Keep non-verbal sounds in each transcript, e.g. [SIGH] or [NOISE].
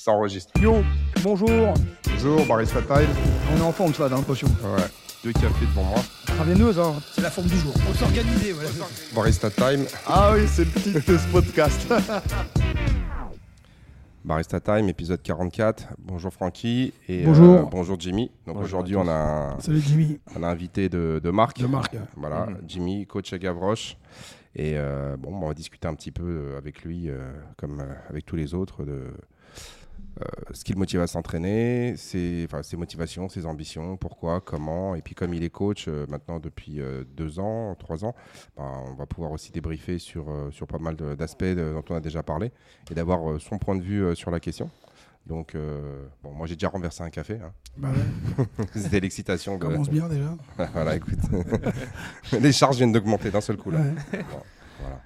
Ça enregistre. Yo, bonjour. Bonjour, Barista Time. On est en forme, ça, dans potion. Ouais. Deux cafés devant moi. Traveineuse, hein. C'est la forme du jour. Faut s'organiser, voilà. Barista Time. Ah oui, c'est le titre de ce podcast. [LAUGHS] Barista Time, épisode 44. Bonjour Francky. Et, Bonjour. euh, bonjour Jimmy. Donc Bonjour aujourd'hui, on a, un- Salut Jimmy. on a invité de, de Marc. De Marc. Voilà, Mhm. Jimmy, coach à Gavroche. Et euh, bon, on va discuter un petit peu euh, avec lui, euh, comme avec tous les autres, de ce qui le motive à s'entraîner, ses, enfin, ses motivations, ses ambitions, pourquoi, comment. Et puis comme il est coach euh, maintenant depuis euh, deux ans, trois ans, ben, on va pouvoir aussi débriefer sur, euh, sur pas mal d'aspects dont on a déjà parlé et d'avoir euh, son point de vue euh, sur la question. Donc, euh, bon, moi j'ai déjà renversé un café. hein. Bah ouais, [LAUGHS] C'était l'excitation. de- commence bien déjà. [LAUGHS] voilà, écoute. [LAUGHS] Les charges viennent d'augmenter d'un seul coup. Là. Ouais. Bon, voilà.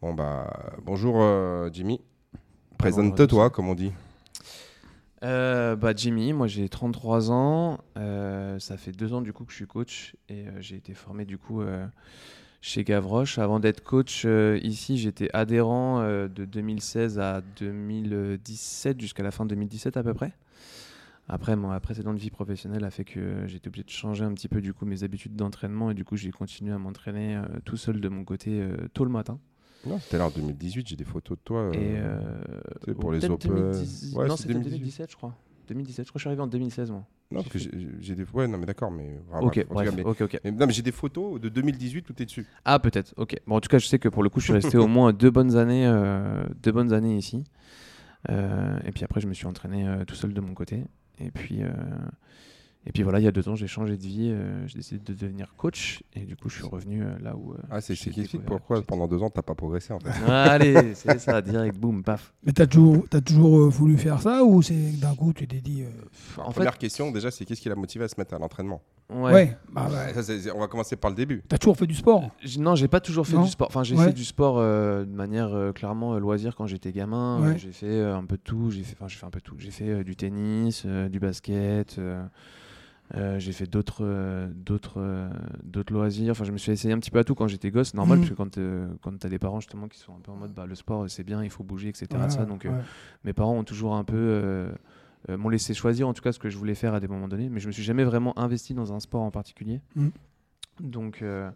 Bon, bah, bonjour euh, Jimmy. Présente-toi, comme on dit. Euh, bah Jimmy, moi j'ai 33 ans, euh, ça fait deux ans du coup que je suis coach et euh, j'ai été formé du coup euh, chez Gavroche. Avant d'être coach ici, j'étais adhérent de 2016 à 2017 jusqu'à la fin 2017 à peu près. Après, ma précédente vie professionnelle a fait que j'étais obligé de changer un petit peu du coup mes habitudes d'entraînement et du coup j'ai continué à m'entraîner tout seul de mon côté tôt le matin. Non, c'était en 2018, j'ai des photos de toi. euh, Et euh, sais, pour ou les Open. 2010 Ouais, non, c'est c'était 2018. 2017, je crois. 2017, je crois que je suis arrivé en 2016, moi. Non, parce que j'ai des. Ouais, non, mais d'accord, mais. ah, ok, bref, cas, mais- ok, ok. mais- non, mais j'ai des photos de 2018 où t'es dessus. Ah, peut-être, ok. Bon, en tout cas, je sais que pour le coup, je suis resté au [LAUGHS] moins deux bonnes années, euh, deux bonnes années ici. Euh, et puis après, je me suis entraîné euh, tout seul de mon côté. Et puis, euh, et puis voilà, il y a deux ans, j'ai changé de vie. euh, j'ai décidé de devenir coach. Et du coup, je suis revenu euh, là où. euh, Ah, c'est explique pourquoi pendant deux ans t'as pas progressé en fait. Allez, [LAUGHS] c'est ça, direct, boum, paf. Mais t'as toujours, t'as toujours euh, voulu faire ça ou c'est d'un coup tu t'es dit. euh, En fait- première question, déjà, c'est qu'est-ce qui l'a motivé à se mettre à l'entraînement? Ouais. Ouais, bah ouais. Ça, c'est- c'est- On va commencer par le début. T'as toujours fait du sport? J- Non, j'ai pas toujours fait Non du sport. Enfin, j'ai Ouais. fait du sport euh, de manière euh, clairement euh, loisir quand j'étais gamin. Ouais. J'ai fait euh, un peu de tout. J'ai fait, enfin, j'ai fait un peu de tout. J'ai fait euh, du tennis, euh, du basket. euh, euh, j'ai fait d'autres, euh, d'autres, euh, d'autres loisirs. Enfin, je me suis essayé un petit peu à tout quand j'étais gosse. Normal, Mhm. parce que quand, euh, quand t'as des parents justement qui sont un peu en mode, bah, le sport c'est bien, il faut bouger, etc. Ouais, de ça. Donc, euh, mes parents ont toujours un peu m'ont laissé choisir en tout cas ce que je voulais faire à des moments donnés, mais je me suis jamais vraiment investi dans un sport en particulier. Mm. Donc, euh,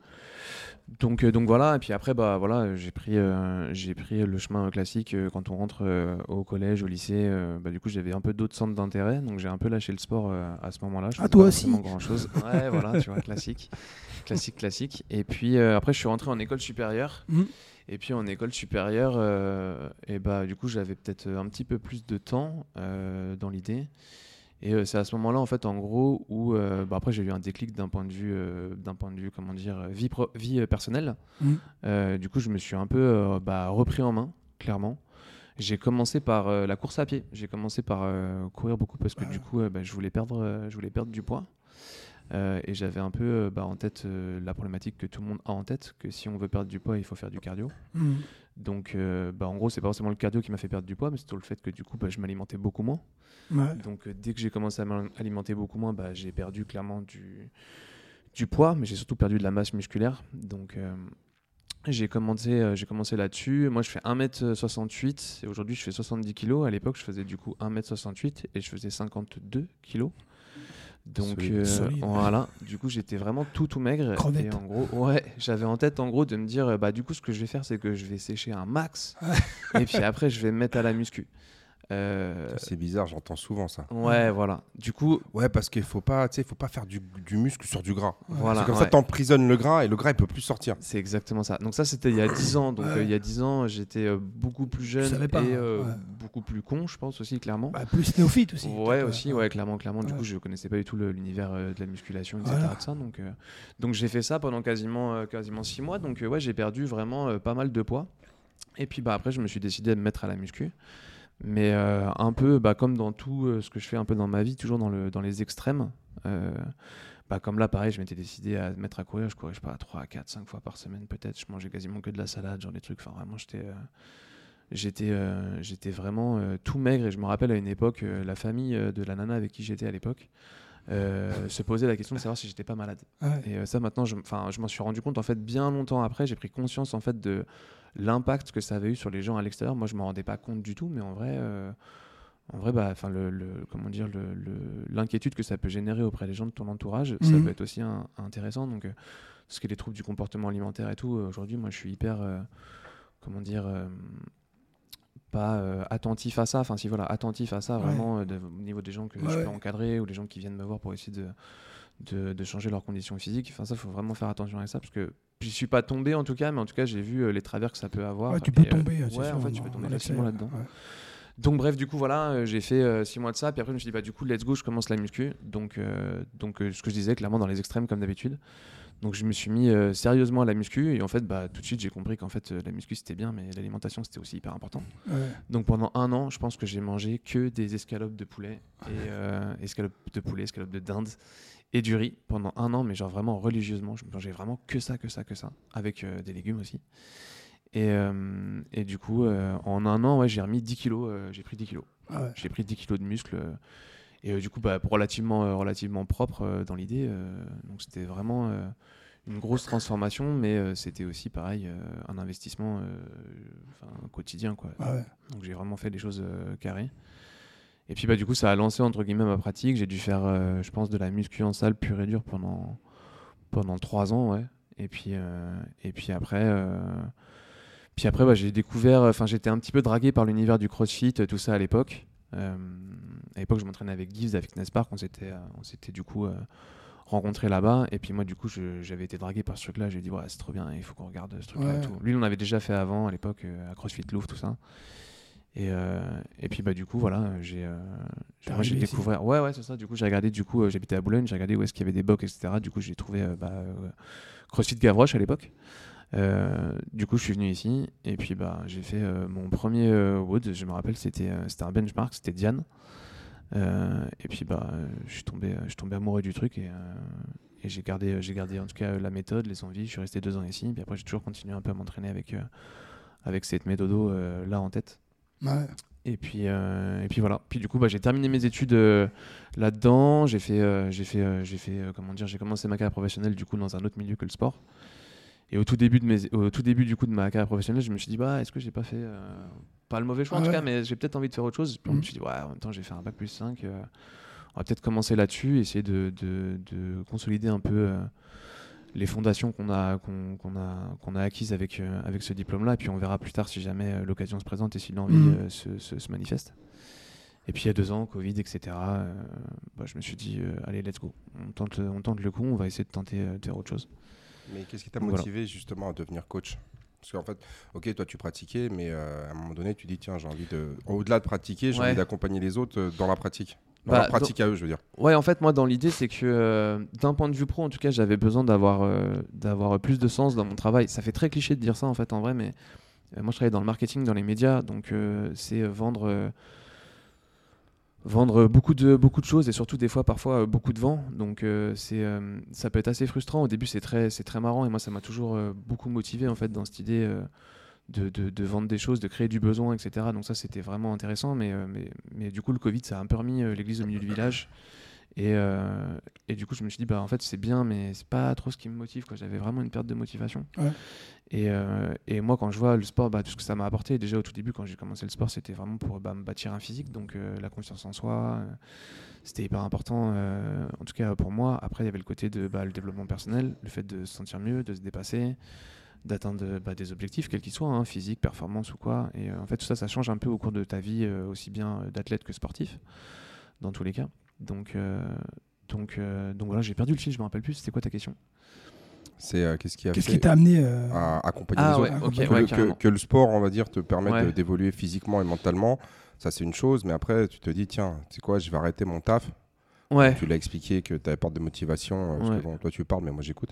donc, euh, donc voilà. Et puis après, bah voilà, j'ai pris, euh, j'ai pris le chemin classique euh, quand on rentre euh, au collège, au lycée. euh, bah, du coup, j'avais un peu d'autres centres d'intérêt, donc j'ai un peu lâché le sport euh, à ce moment-là. Je Ah, toi pas aussi grand chose. Ouais, voilà, tu vois, classique, classique, classique. Et puis euh, après, je suis rentré en école supérieure. Mhm. Et puis en école supérieure, euh, et bah du coup j'avais peut-être un petit peu plus de temps euh, dans l'idée. Et euh, c'est à ce moment-là en fait en gros où euh, bah, après j'ai eu un déclic d'un point de vue d'un point de vue comment dire vie pro- vie personnelle. Euh, du coup je me suis un peu bah, repris en main clairement. J'ai commencé par la course à pied. J'ai commencé par courir beaucoup parce que du coup bah, je voulais perdre je voulais perdre du poids. Euh, et j'avais un peu euh, bah, en tête euh, la problématique que tout le monde a en tête, que si on veut perdre du poids, il faut faire du cardio. Mhm. Donc, bah, en gros, c'est pas forcément le cardio qui m'a fait perdre du poids, mais c'est plutôt le fait que du coup, bah, je m'alimentais beaucoup moins. Ouais. Donc, dès que j'ai commencé à m'alimenter beaucoup moins, j'ai perdu clairement du, du poids, mais j'ai surtout perdu de la masse musculaire. Donc, j'ai commencé, j'ai commencé là-dessus. Moi, je fais 1m68 et aujourd'hui, je fais 70 kg. À l'époque, je faisais du coup 1m68 et je faisais 52 kg. Donc Solide. euh, Solide. voilà, du coup j'étais vraiment tout tout maigre Crevette. et en gros ouais j'avais en tête en gros de me dire euh, bah du coup ce que je vais faire c'est que je vais sécher un max et puis après je vais me mettre à la muscu. Euh, C'est bizarre, j'entends souvent ça. ouais voilà, du coup Ouais, parce qu'il faut pas, tu sais, faut pas faire du, du muscle sur du gras. voilà c'est comme ouais. ça, t'emprisonnes le gras et le gras il peut plus sortir. C'est exactement ça. Donc ça, c'était il y a 10 ans. Donc Ouais. euh, il y a 10 ans, j'étais euh, beaucoup plus jeune pas, et euh, ouais. beaucoup plus con, je pense aussi, clairement. Bah, plus néophyte aussi. ouais, aussi, ouais, clairement, clairement. Du coup, je connaissais pas du tout le- l'univers euh, de la musculation, etc. Voilà. de ça, donc, euh, donc j'ai fait ça pendant quasiment, euh, quasiment 6 mois. Donc euh, ouais, j'ai perdu vraiment euh, pas mal de poids. Et puis bah, après, je me suis décidé à me mettre à la muscu. Mais euh, un peu bah, comme dans tout euh, ce que je fais un peu dans ma vie, toujours dans, le, dans les extrêmes. Euh, bah, comme là, pareil, je m'étais décidé à me mettre à courir. Je courais, je sais pas, 3, 4, 5 fois par semaine peut-être. Je mangeais quasiment que de la salade, genre des trucs. Enfin, vraiment, j'étais. J'étais j'étais vraiment tout maigre et je me rappelle à une époque, la famille de la nana avec qui j'étais à l'époque se posait la question de savoir si j'étais pas malade. Ouais. Et ça maintenant, je, je m'en suis rendu compte en fait bien longtemps après. J'ai pris conscience en fait de l'impact que ça avait eu sur les gens à l'extérieur. Moi, je m'en rendais pas compte du tout, mais en vrai, euh, en vrai, bah, enfin, le, le- comment dire, le- l'inquiétude que ça peut générer auprès des gens de ton entourage, ça Mhm. peut être aussi un- intéressant. Donc, euh, ce qui est les troubles du comportement alimentaire et tout, euh, aujourd'hui, moi, je suis hyper, euh, comment dire, pas attentif à ça. Enfin, si voilà, attentif à ça, Ouais. vraiment, de- au niveau des gens que je peux encadrer ou les gens qui viennent me voir pour essayer de, de, de changer leurs conditions physiques. Enfin, ça, faut vraiment faire attention à ça parce que j'y suis pas tombé en tout cas, mais en tout cas, j'ai vu euh, les travers que ça peut avoir. Ouais, tu peux euh, tomber. ouais, en fait, tu dans- peux tomber facilement là-dedans. ouais. Donc bref, du coup voilà, euh, j'ai fait euh, six mois de ça, puis après je me suis dit bah du coup let's go, je commence la muscu. Donc euh, donc ce que je disais clairement dans les extrêmes comme d'habitude. Donc je me suis mis sérieusement à la muscu et en fait bah tout de suite j'ai compris qu'en fait la muscu c'était bien, mais l'alimentation c'était aussi hyper important. Donc pendant un an, je pense que j'ai mangé que des escalopes de poulet et escalopes de poulet, escalopes de dinde et du riz pendant un an, mais genre vraiment religieusement, je mangeais vraiment que ça, que ça, que ça, avec euh, des légumes aussi. Et, euh, et du coup, euh, en un an, ouais, j'ai remis 10 kilos, j'ai pris 10 kilos. Ah ouais. J'ai pris 10 kilos de muscles. et du coup, bah, relativement, relativement propre dans l'idée. donc c'était vraiment une grosse transformation, mais c'était aussi pareil, un investissement quotidien. Quoi. Ah ouais. Donc j'ai vraiment fait des choses carrées. Et puis bah, du coup, ça a lancé entre guillemets ma pratique. J'ai dû faire, euh, je pense, de la muscu en salle pure et dure pendant, pendant 3 ans. Ouais. Et, puis, euh, et puis après. euh, puis après, bah, j'ai découvert, enfin, j'étais un petit peu dragué par l'univers du crossfit, tout ça à l'époque. À l'époque, je m'entraînais avec Gibbs, avec Nespark, on s'était, on s'était du coup rencontrés là-bas. Et puis moi, du coup, j'avais été dragué par ce truc-là. J'ai dit, ouais, c'est trop bien, il faut qu'on regarde ce truc-là. Ouais. Lui, on avait déjà fait avant, à l'époque, à CrossFit Louvre, tout ça. Et, euh, et puis, bah, du coup, voilà, j'ai, euh, j'ai- découvert. Ouais, ouais, c'est ça. Du coup, j'ai regardé, du coup, euh, j'habitais à Boulogne, j'ai regardé où est-ce qu'il y avait des box, etc. Du coup, j'ai trouvé bah, CrossFit Gavroche à l'époque. Euh, du coup, je suis venu ici et puis bah, j'ai fait euh, mon premier euh, WOD. Je me rappelle, c'était c'était un benchmark, c'était Diane. Et puis bah, je suis tombé, je suis tombé amoureux du truc et, et j'ai gardé, j'ai gardé en tout cas la méthode, les envies. Je suis resté deux ans ici. Puis après, j'ai toujours continué un peu à m'entraîner avec avec cette méthode là en tête. Ouais. Et puis, euh, et puis voilà. Puis du coup, bah, j'ai terminé mes études euh, là-dedans. J'ai fait, euh, j'ai fait, j'ai fait, comment dire, j'ai commencé ma carrière professionnelle du coup dans un autre milieu que le sport. Et au tout début de mes, au tout début du coup de ma carrière professionnelle, je me suis dit bah, est-ce que j'ai pas fait, pas le mauvais choix en Ah tout cas, mais j'ai peut-être envie de faire autre chose. Puis je Mhm. me suis dit ouais, en même temps, j'ai fait un bac plus 5 euh, on va peut-être commencer là-dessus, essayer de, de, de consolider un peu les fondations qu'on a, qu'on, a, qu'on a acquises avec, euh, avec ce diplôme-là. Et puis on verra plus tard si jamais euh, l'occasion se présente et si l'envie Mhm. euh, se, se, se manifeste. Et puis il y a deux ans, Covid, etc. euh, bah, je me suis dit, euh, allez, let's go. On tente, on tente le coup, on va essayer de tenter euh, de faire autre chose. Mais qu'est-ce qui t'a Voilà. motivé justement à devenir coach? Parce qu'en fait, ok, toi tu pratiquais, mais euh, à un moment donné, tu dis tiens, j'ai envie de. Au-delà de pratiquer, j'ai Ouais. envie d'accompagner les autres euh, dans la pratique. Dans Bah, leur pratique à eux, je veux dire. Ouais, en fait, moi, dans l'idée, c'est que euh, d'un point de vue pro, en tout cas, j'avais besoin d'avoir euh, d'avoir plus de sens dans mon travail. Ça fait très cliché de dire ça, en fait, en vrai, mais euh, moi, je travaille dans le marketing, dans les médias, donc c'est vendre. vendre beaucoup de beaucoup de choses et surtout des fois parfois beaucoup de vent donc euh, c'est euh, ça peut être assez frustrant au début c'est très c'est très marrant et moi ça m'a toujours euh, beaucoup motivé en fait dans cette idée de, de, de vendre des choses de créer du besoin etc donc ça c'était vraiment intéressant mais, euh, mais mais du coup le covid ça a un peu remis euh, l'église au milieu du village. Et, euh, et du coup je me suis dit bah en fait c'est bien mais c'est pas trop ce qui me motive j'avais vraiment une perte de motivation. Ouais. et, euh, et moi, quand je vois le sport, bah, tout ce que ça m'a apporté, déjà au tout début, quand j'ai commencé le sport, c'était vraiment pour bah, me bâtir un physique, donc euh, la confiance en soi, c'était hyper important, en tout cas pour moi. Après, il y avait le côté de bah, le développement personnel, le fait de se sentir mieux, de se dépasser, d'atteindre bah, des objectifs, quels qu'ils soient, hein, physique, performance ou quoi. Et euh, en fait, tout ça, ça change un peu au cours de ta vie, euh, aussi bien euh, d'athlète que sportif, dans tous les cas. Donc, euh, donc, euh, donc voilà, j'ai perdu le fil, je me rappelle plus. C'était quoi ta question? C'est euh, qu'est-ce qui a Qu'est-ce fait qui t'a amené euh, à accompagner Ah les ouais, autres? que, ouais, le, que- carrément. que le sport, on va dire, te permette Ouais. d'évoluer physiquement et mentalement, ça c'est une chose, mais après tu te dis tiens, tu sais quoi, je vais arrêter mon taf. Ouais. Tu l'as expliqué que tu avais peur de motivation, euh, parce Ouais. que bon, toi tu parles, mais moi j'écoute.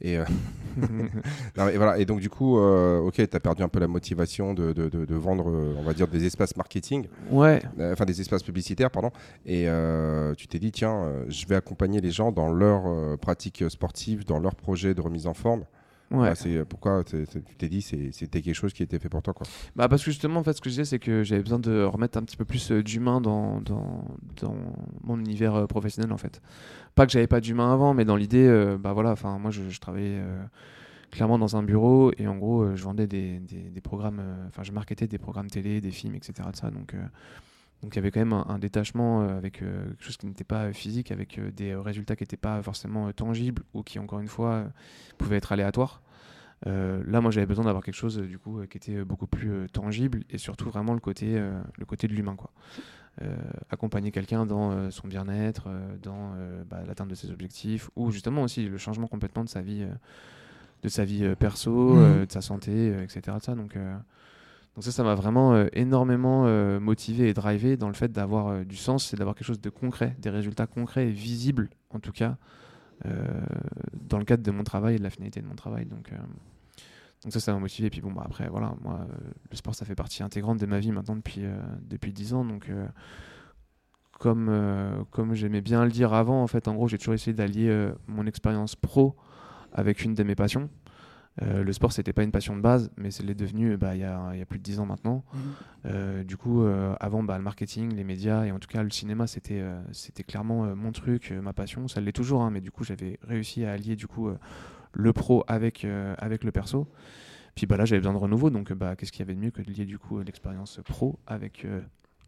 Et, euh, [LAUGHS] [LAUGHS] non, voilà. et donc du coup, euh, ok, tu as perdu un peu la motivation de, de- de- de vendre, on va dire, des espaces marketing, ouais. enfin des espaces publicitaires, pardon. Et tu t'es dit, tiens, je vais accompagner les gens dans leur pratique sportive, dans leur projet de remise en forme. Ouais. C'est euh, pourquoi tu t'es dit c'était quelque chose qui était fait pour toi quoi. Bah parce que justement, en fait, ce que je disais, c'est que j'avais besoin de remettre un petit peu plus euh, d'humain dans, dans, dans mon univers euh, professionnel, en fait. Pas que j'avais pas d'humain avant, mais dans l'idée, euh, bah voilà, enfin, moi, je, je travaillais euh, clairement dans un bureau et en gros, euh, je vendais des, des, des programmes, enfin, je marketais des programmes télé, des films, etc. De ça, donc, Donc il y avait quand même un, détachement avec quelque chose qui n'était pas physique, avec des résultats qui n'étaient pas forcément tangibles ou qui, encore une fois, pouvaient être aléatoires. là, moi, j'avais besoin d'avoir quelque chose du coup qui était beaucoup plus tangible et surtout vraiment le côté, le côté de l'humain, quoi. accompagner quelqu'un dans son bien-être, dans bah, l'atteinte de ses objectifs, ou justement aussi le changement complètement de sa vie de sa vie euh, perso, Mmh. euh, de sa santé, euh, etc. de ça. Donc, donc ça, ça m'a vraiment énormément motivé et drivé dans le fait d'avoir du sens et d'avoir quelque chose de concret, des résultats concrets et visibles, en tout cas, dans le cadre de mon travail et de la finalité de mon travail. Donc, donc ça, ça m'a motivé. Et puis bon, bah, après, voilà, moi, le sport, ça fait partie intégrante de ma vie maintenant depuis, depuis 10 ans. Donc comme, comme j'aimais bien le dire avant, en fait, en gros, j'ai toujours essayé d'allier mon expérience pro avec une de mes passions. Euh, le sport, c'était pas une passion de base, mais c'est l'est devenu bah, il y, a, y, a, plus de 10 ans maintenant. Mhm. Euh, du coup, euh, avant, bah, le marketing, les médias et en tout cas le cinéma, c'était c'était clairement mon truc, ma passion. Ça l'est toujours, hein, mais du coup, j'avais réussi à allier du coup le pro avec, avec le perso. Puis bah, là, j'avais besoin de renouveau, donc bah, qu'est-ce qu'il y avait de mieux que de lier du coup l'expérience pro avec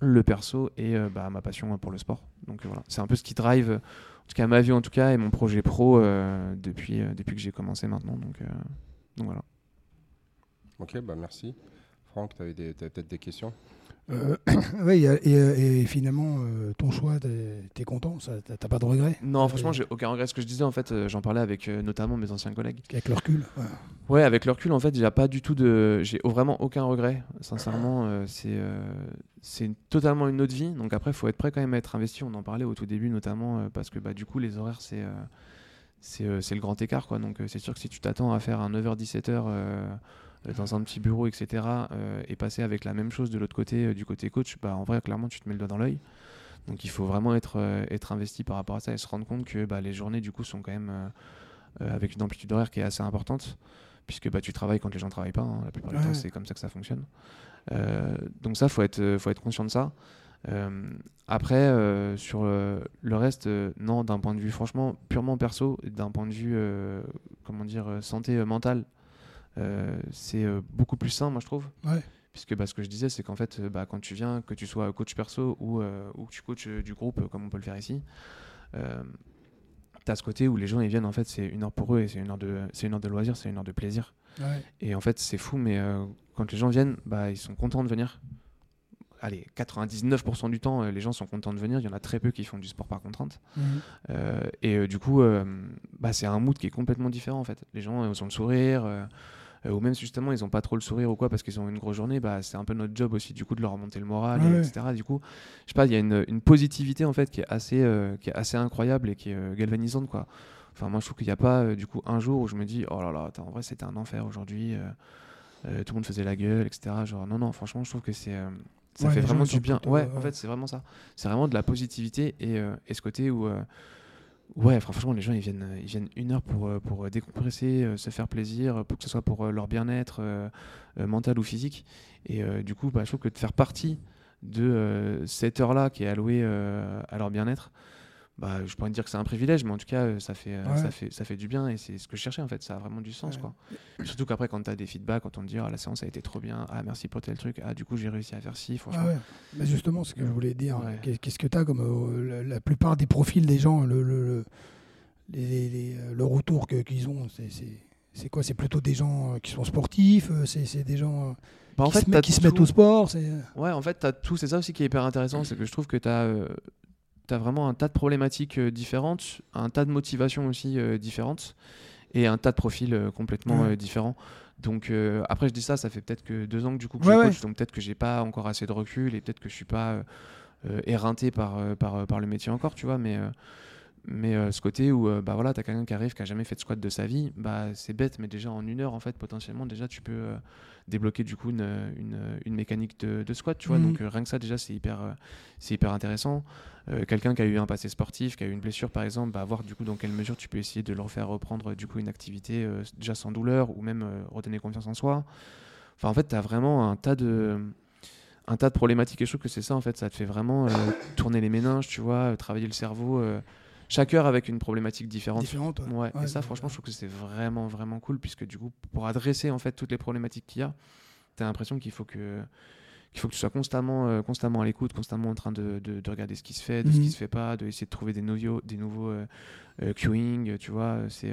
le perso et bah, ma passion pour le sport. Donc voilà, c'est un peu ce qui drive, en tout cas ma vie en tout cas, et mon projet pro depuis, depuis que j'ai commencé maintenant. Donc donc voilà. Ok, bah merci. Franck, tu avais peut-être des questions? Euh, [COUGHS] Oui, et, et, finalement, euh, ton choix, tu es, content? T'as pas de regrets? Non, franchement, j'ai aucun regret. Ce que je disais, en fait, euh, j'en parlais avec notamment mes anciens collègues. Avec le recul Ouais, avec le recul, en fait, j'ai pas du tout de. J'ai vraiment aucun regret. Sincèrement, c'est c'est totalement une autre vie. Donc après, il faut être prêt quand même à être investi. On en parlait au tout début, notamment parce que bah, du coup, les horaires, c'est euh, c'est le grand écart. Quoi. Donc, euh, c'est sûr que si tu t'attends à faire un 9h-17h euh, dans un petit bureau, etc., et passer avec la même chose de l'autre côté, du côté coach, bah, en vrai, clairement, tu te mets le doigt dans l'œil. Donc, il faut vraiment être, être investi par rapport à ça et se rendre compte que bah, les journées, du coup, sont quand même avec une amplitude horaire qui est assez importante, puisque bah, tu travailles quand les gens ne travaillent pas. Hein. la plupart du temps, c'est comme ça que ça fonctionne. donc, ça, il faut être, faut être conscient de ça. Euh, après, euh, sur euh, le reste, non, d'un point de vue franchement purement perso, d'un point de vue, comment dire, santé mentale, c'est beaucoup plus sain, moi je trouve. Puisque bah, ce que je disais, c'est qu'en fait, bah, quand tu viens, que tu sois coach perso ou, ou que tu coaches du groupe, comme on peut le faire ici, tu as ce côté où les gens ils viennent, en fait, c'est une heure pour eux et c'est une, heure de, une heure de loisir, c'est une heure de plaisir. Et en fait, c'est fou, mais quand les gens viennent, bah, ils sont contents de venir allez, 99% du temps, euh, les gens sont contents de venir. Il y en a très peu qui font du sport par contrainte. Mhm. Euh, et euh, du coup, bah, c'est un mood qui est complètement différent en fait. Les gens ont le sourire. ou même justement ils ont pas trop le sourire ou quoi parce qu'ils ont une grosse journée bah c'est un peu notre job aussi du coup de leur remonter le moral etc du coup je sais pas il y a une, une, positivité en fait qui est assez qui est assez incroyable et qui est galvanisante quoi enfin moi je trouve qu'il n'y a pas du coup un jour où je me dis oh là là en vrai c'était un enfer aujourd'hui tout le monde faisait la gueule etc genre non non franchement je trouve que c'est ça fait vraiment du bien. Ouais, en fait, c'est vraiment ça. C'est vraiment de la positivité et, euh, et ce côté où, euh, ouais, franchement, les gens ils viennent, ils viennent une heure pour, euh, pour décompresser, se faire plaisir, pour que ce soit pour leur bien-être mental ou physique. Et du coup, bah, je trouve que de faire partie de cette heure-là qui est allouée à leur bien-être, bah, je pourrais dire que c'est un privilège, mais en tout cas, euh, ça fait, euh, ça fait, ça fait du bien et c'est ce que je cherchais en fait. Ça a vraiment du sens. Quoi. Surtout qu'après, quand tu as des feedbacks, quand on te dit ah, la séance a été trop bien, ah merci pour tel truc, ah du coup j'ai réussi à faire ci, franchement. mais justement, ce que je voulais dire, qu'est-ce que tu as comme euh, la, plupart des profils des gens, le, le, le retour qu'ils ont, c'est quoi? C'est plutôt des gens qui sont sportifs, c'est des gens. Bah, en qui, fait, se, qui se mettent au sport Ouais, en fait, tu as tout. C'est ça aussi qui est hyper intéressant, c'est que je trouve que tu as tu as vraiment un tas de problématiques euh, différentes, un tas de motivations aussi euh, différentes et un tas de profils euh, complètement différents. Donc après je dis ça, ça fait peut-être que deux ans que du coup que je coach, donc peut-être que j'ai pas encore assez de recul et peut-être que je suis pas éreinté par, par, par, le métier encore, tu vois, mais mais ce côté où bah voilà, tu as quelqu'un qui arrive qui a jamais fait de squat de sa vie, bah c'est bête mais déjà en une heure en fait potentiellement déjà tu peux débloquer du coup une, une, une mécanique de, de, squat, tu vois. Mmh. Donc rien que ça déjà c'est hyper c'est hyper intéressant. Euh, quelqu'un qui a eu un passé sportif, qui a eu une blessure par exemple, bah, voir du coup dans quelle mesure tu peux essayer de leur faire reprendre du coup une activité euh, déjà sans douleur ou même euh, redonner confiance en soi. Enfin en fait, tu as vraiment un tas de un tas de problématiques et je trouve que c'est ça en fait, ça te fait vraiment tourner les méninges, tu vois, travailler le cerveau chaque heure avec une problématique différente. Différente, ouais. et ça, franchement, je trouve que c'est vraiment, vraiment cool, puisque du coup, pour adresser en fait toutes les problématiques qu'il y a, tu as l'impression qu'il faut que qu'il faut que tu sois constamment, constamment à l'écoute, constamment en train de, de, regarder ce qui se fait, de ce qui mhm. se fait pas, d'essayer de trouver des nouveaux, des nouveaux queuing, tu vois. C'est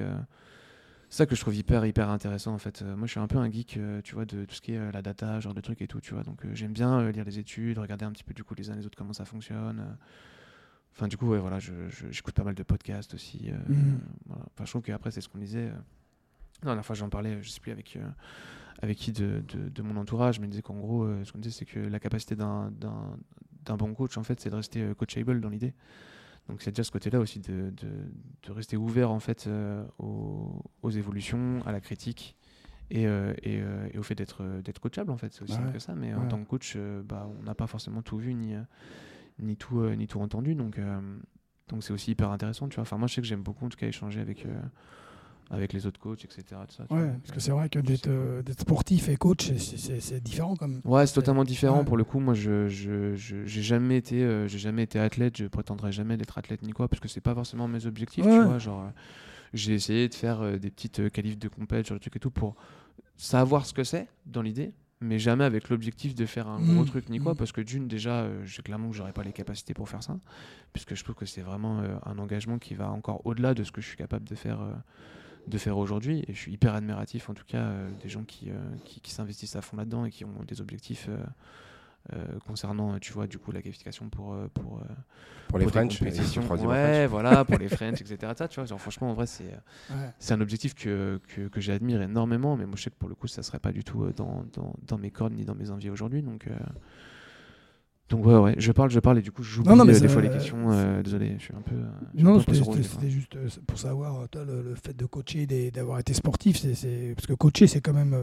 ça que je trouve hyper hyper intéressant en fait. moi je suis un peu un geek, tu vois, de tout ce qui est la data, genre de trucs et tout, tu vois. Donc j'aime bien lire les études, regarder un petit peu du coup les uns les autres comment ça fonctionne. Enfin, du coup, ouais, voilà, j'écoute pas mal de podcasts aussi. Euh, mhm. Enfin, je trouve qu'après, c'est ce qu'on disait. Euh. Non, la fois, j'en parlais, je sais plus avec, euh, avec qui de, de, mon entourage, mais disait qu'en gros, ce qu'on disait, c'est que la capacité d'un bon coach, en fait, c'est de rester coachable dans l'idée. Donc, c'est déjà ce côté-là aussi de, de, rester ouvert, en fait, aux, aux, évolutions, à la critique. Et, et, et, au fait d'être coachable en fait c'est aussi simple que ça mais en tant que coach bah, on n'a pas forcément tout vu ni ni tout, euh, ni tout entendu. Donc, euh, donc c'est aussi hyper intéressant. Tu vois. Enfin, moi, je sais que j'aime beaucoup en tout cas échanger avec euh, avec les autres coachs, etc. ça, ouais, parce que c'est vrai que d'être sportif et coach, c'est différent comme. Ouais, c'est totalement différent. Pour le coup, moi, je j'ai jamais été, j'ai jamais été athlète. Je prétendrai jamais d'être athlète ni quoi, parce que c'est pas forcément mes objectifs. Tu vois, genre, j'ai essayé de faire des petites qualifs de compète, genre et tout, pour savoir ce que c'est dans l'idée, mais jamais avec l'objectif de faire un gros mmh. truc ni quoi, mmh. parce que d'une, déjà, euh, j'ai clairement que j'aurais pas les capacités pour faire ça, puisque je trouve que c'est vraiment euh, un engagement qui va encore au-delà de ce que je suis capable de faire, euh, de faire aujourd'hui, et je suis hyper admiratif en tout cas des gens qui, qui, qui s'investissent à fond là-dedans et qui ont des objectifs concernant, tu vois, du coup, la qualification pour, euh, pour, euh, pour, les French. Compétitions. Ouais, voilà, pour les [LAUGHS] French, etc. Ça, tu vois, genre, franchement, en vrai, c'est c'est un objectif que, que, que j'admire énormément, mais moi, je sais que pour le coup, ça serait pas du tout dans, dans, dans mes cordes ni dans mes envies aujourd'hui. Donc. Donc ouais, ouais, je parle, je parle et du coup j'oublie des fois les questions. désolé, je suis un peu. non, c'était juste pour savoir, toi, le, fait de coacher, d'avoir été sportif, c'est parce que coacher, c'est quand même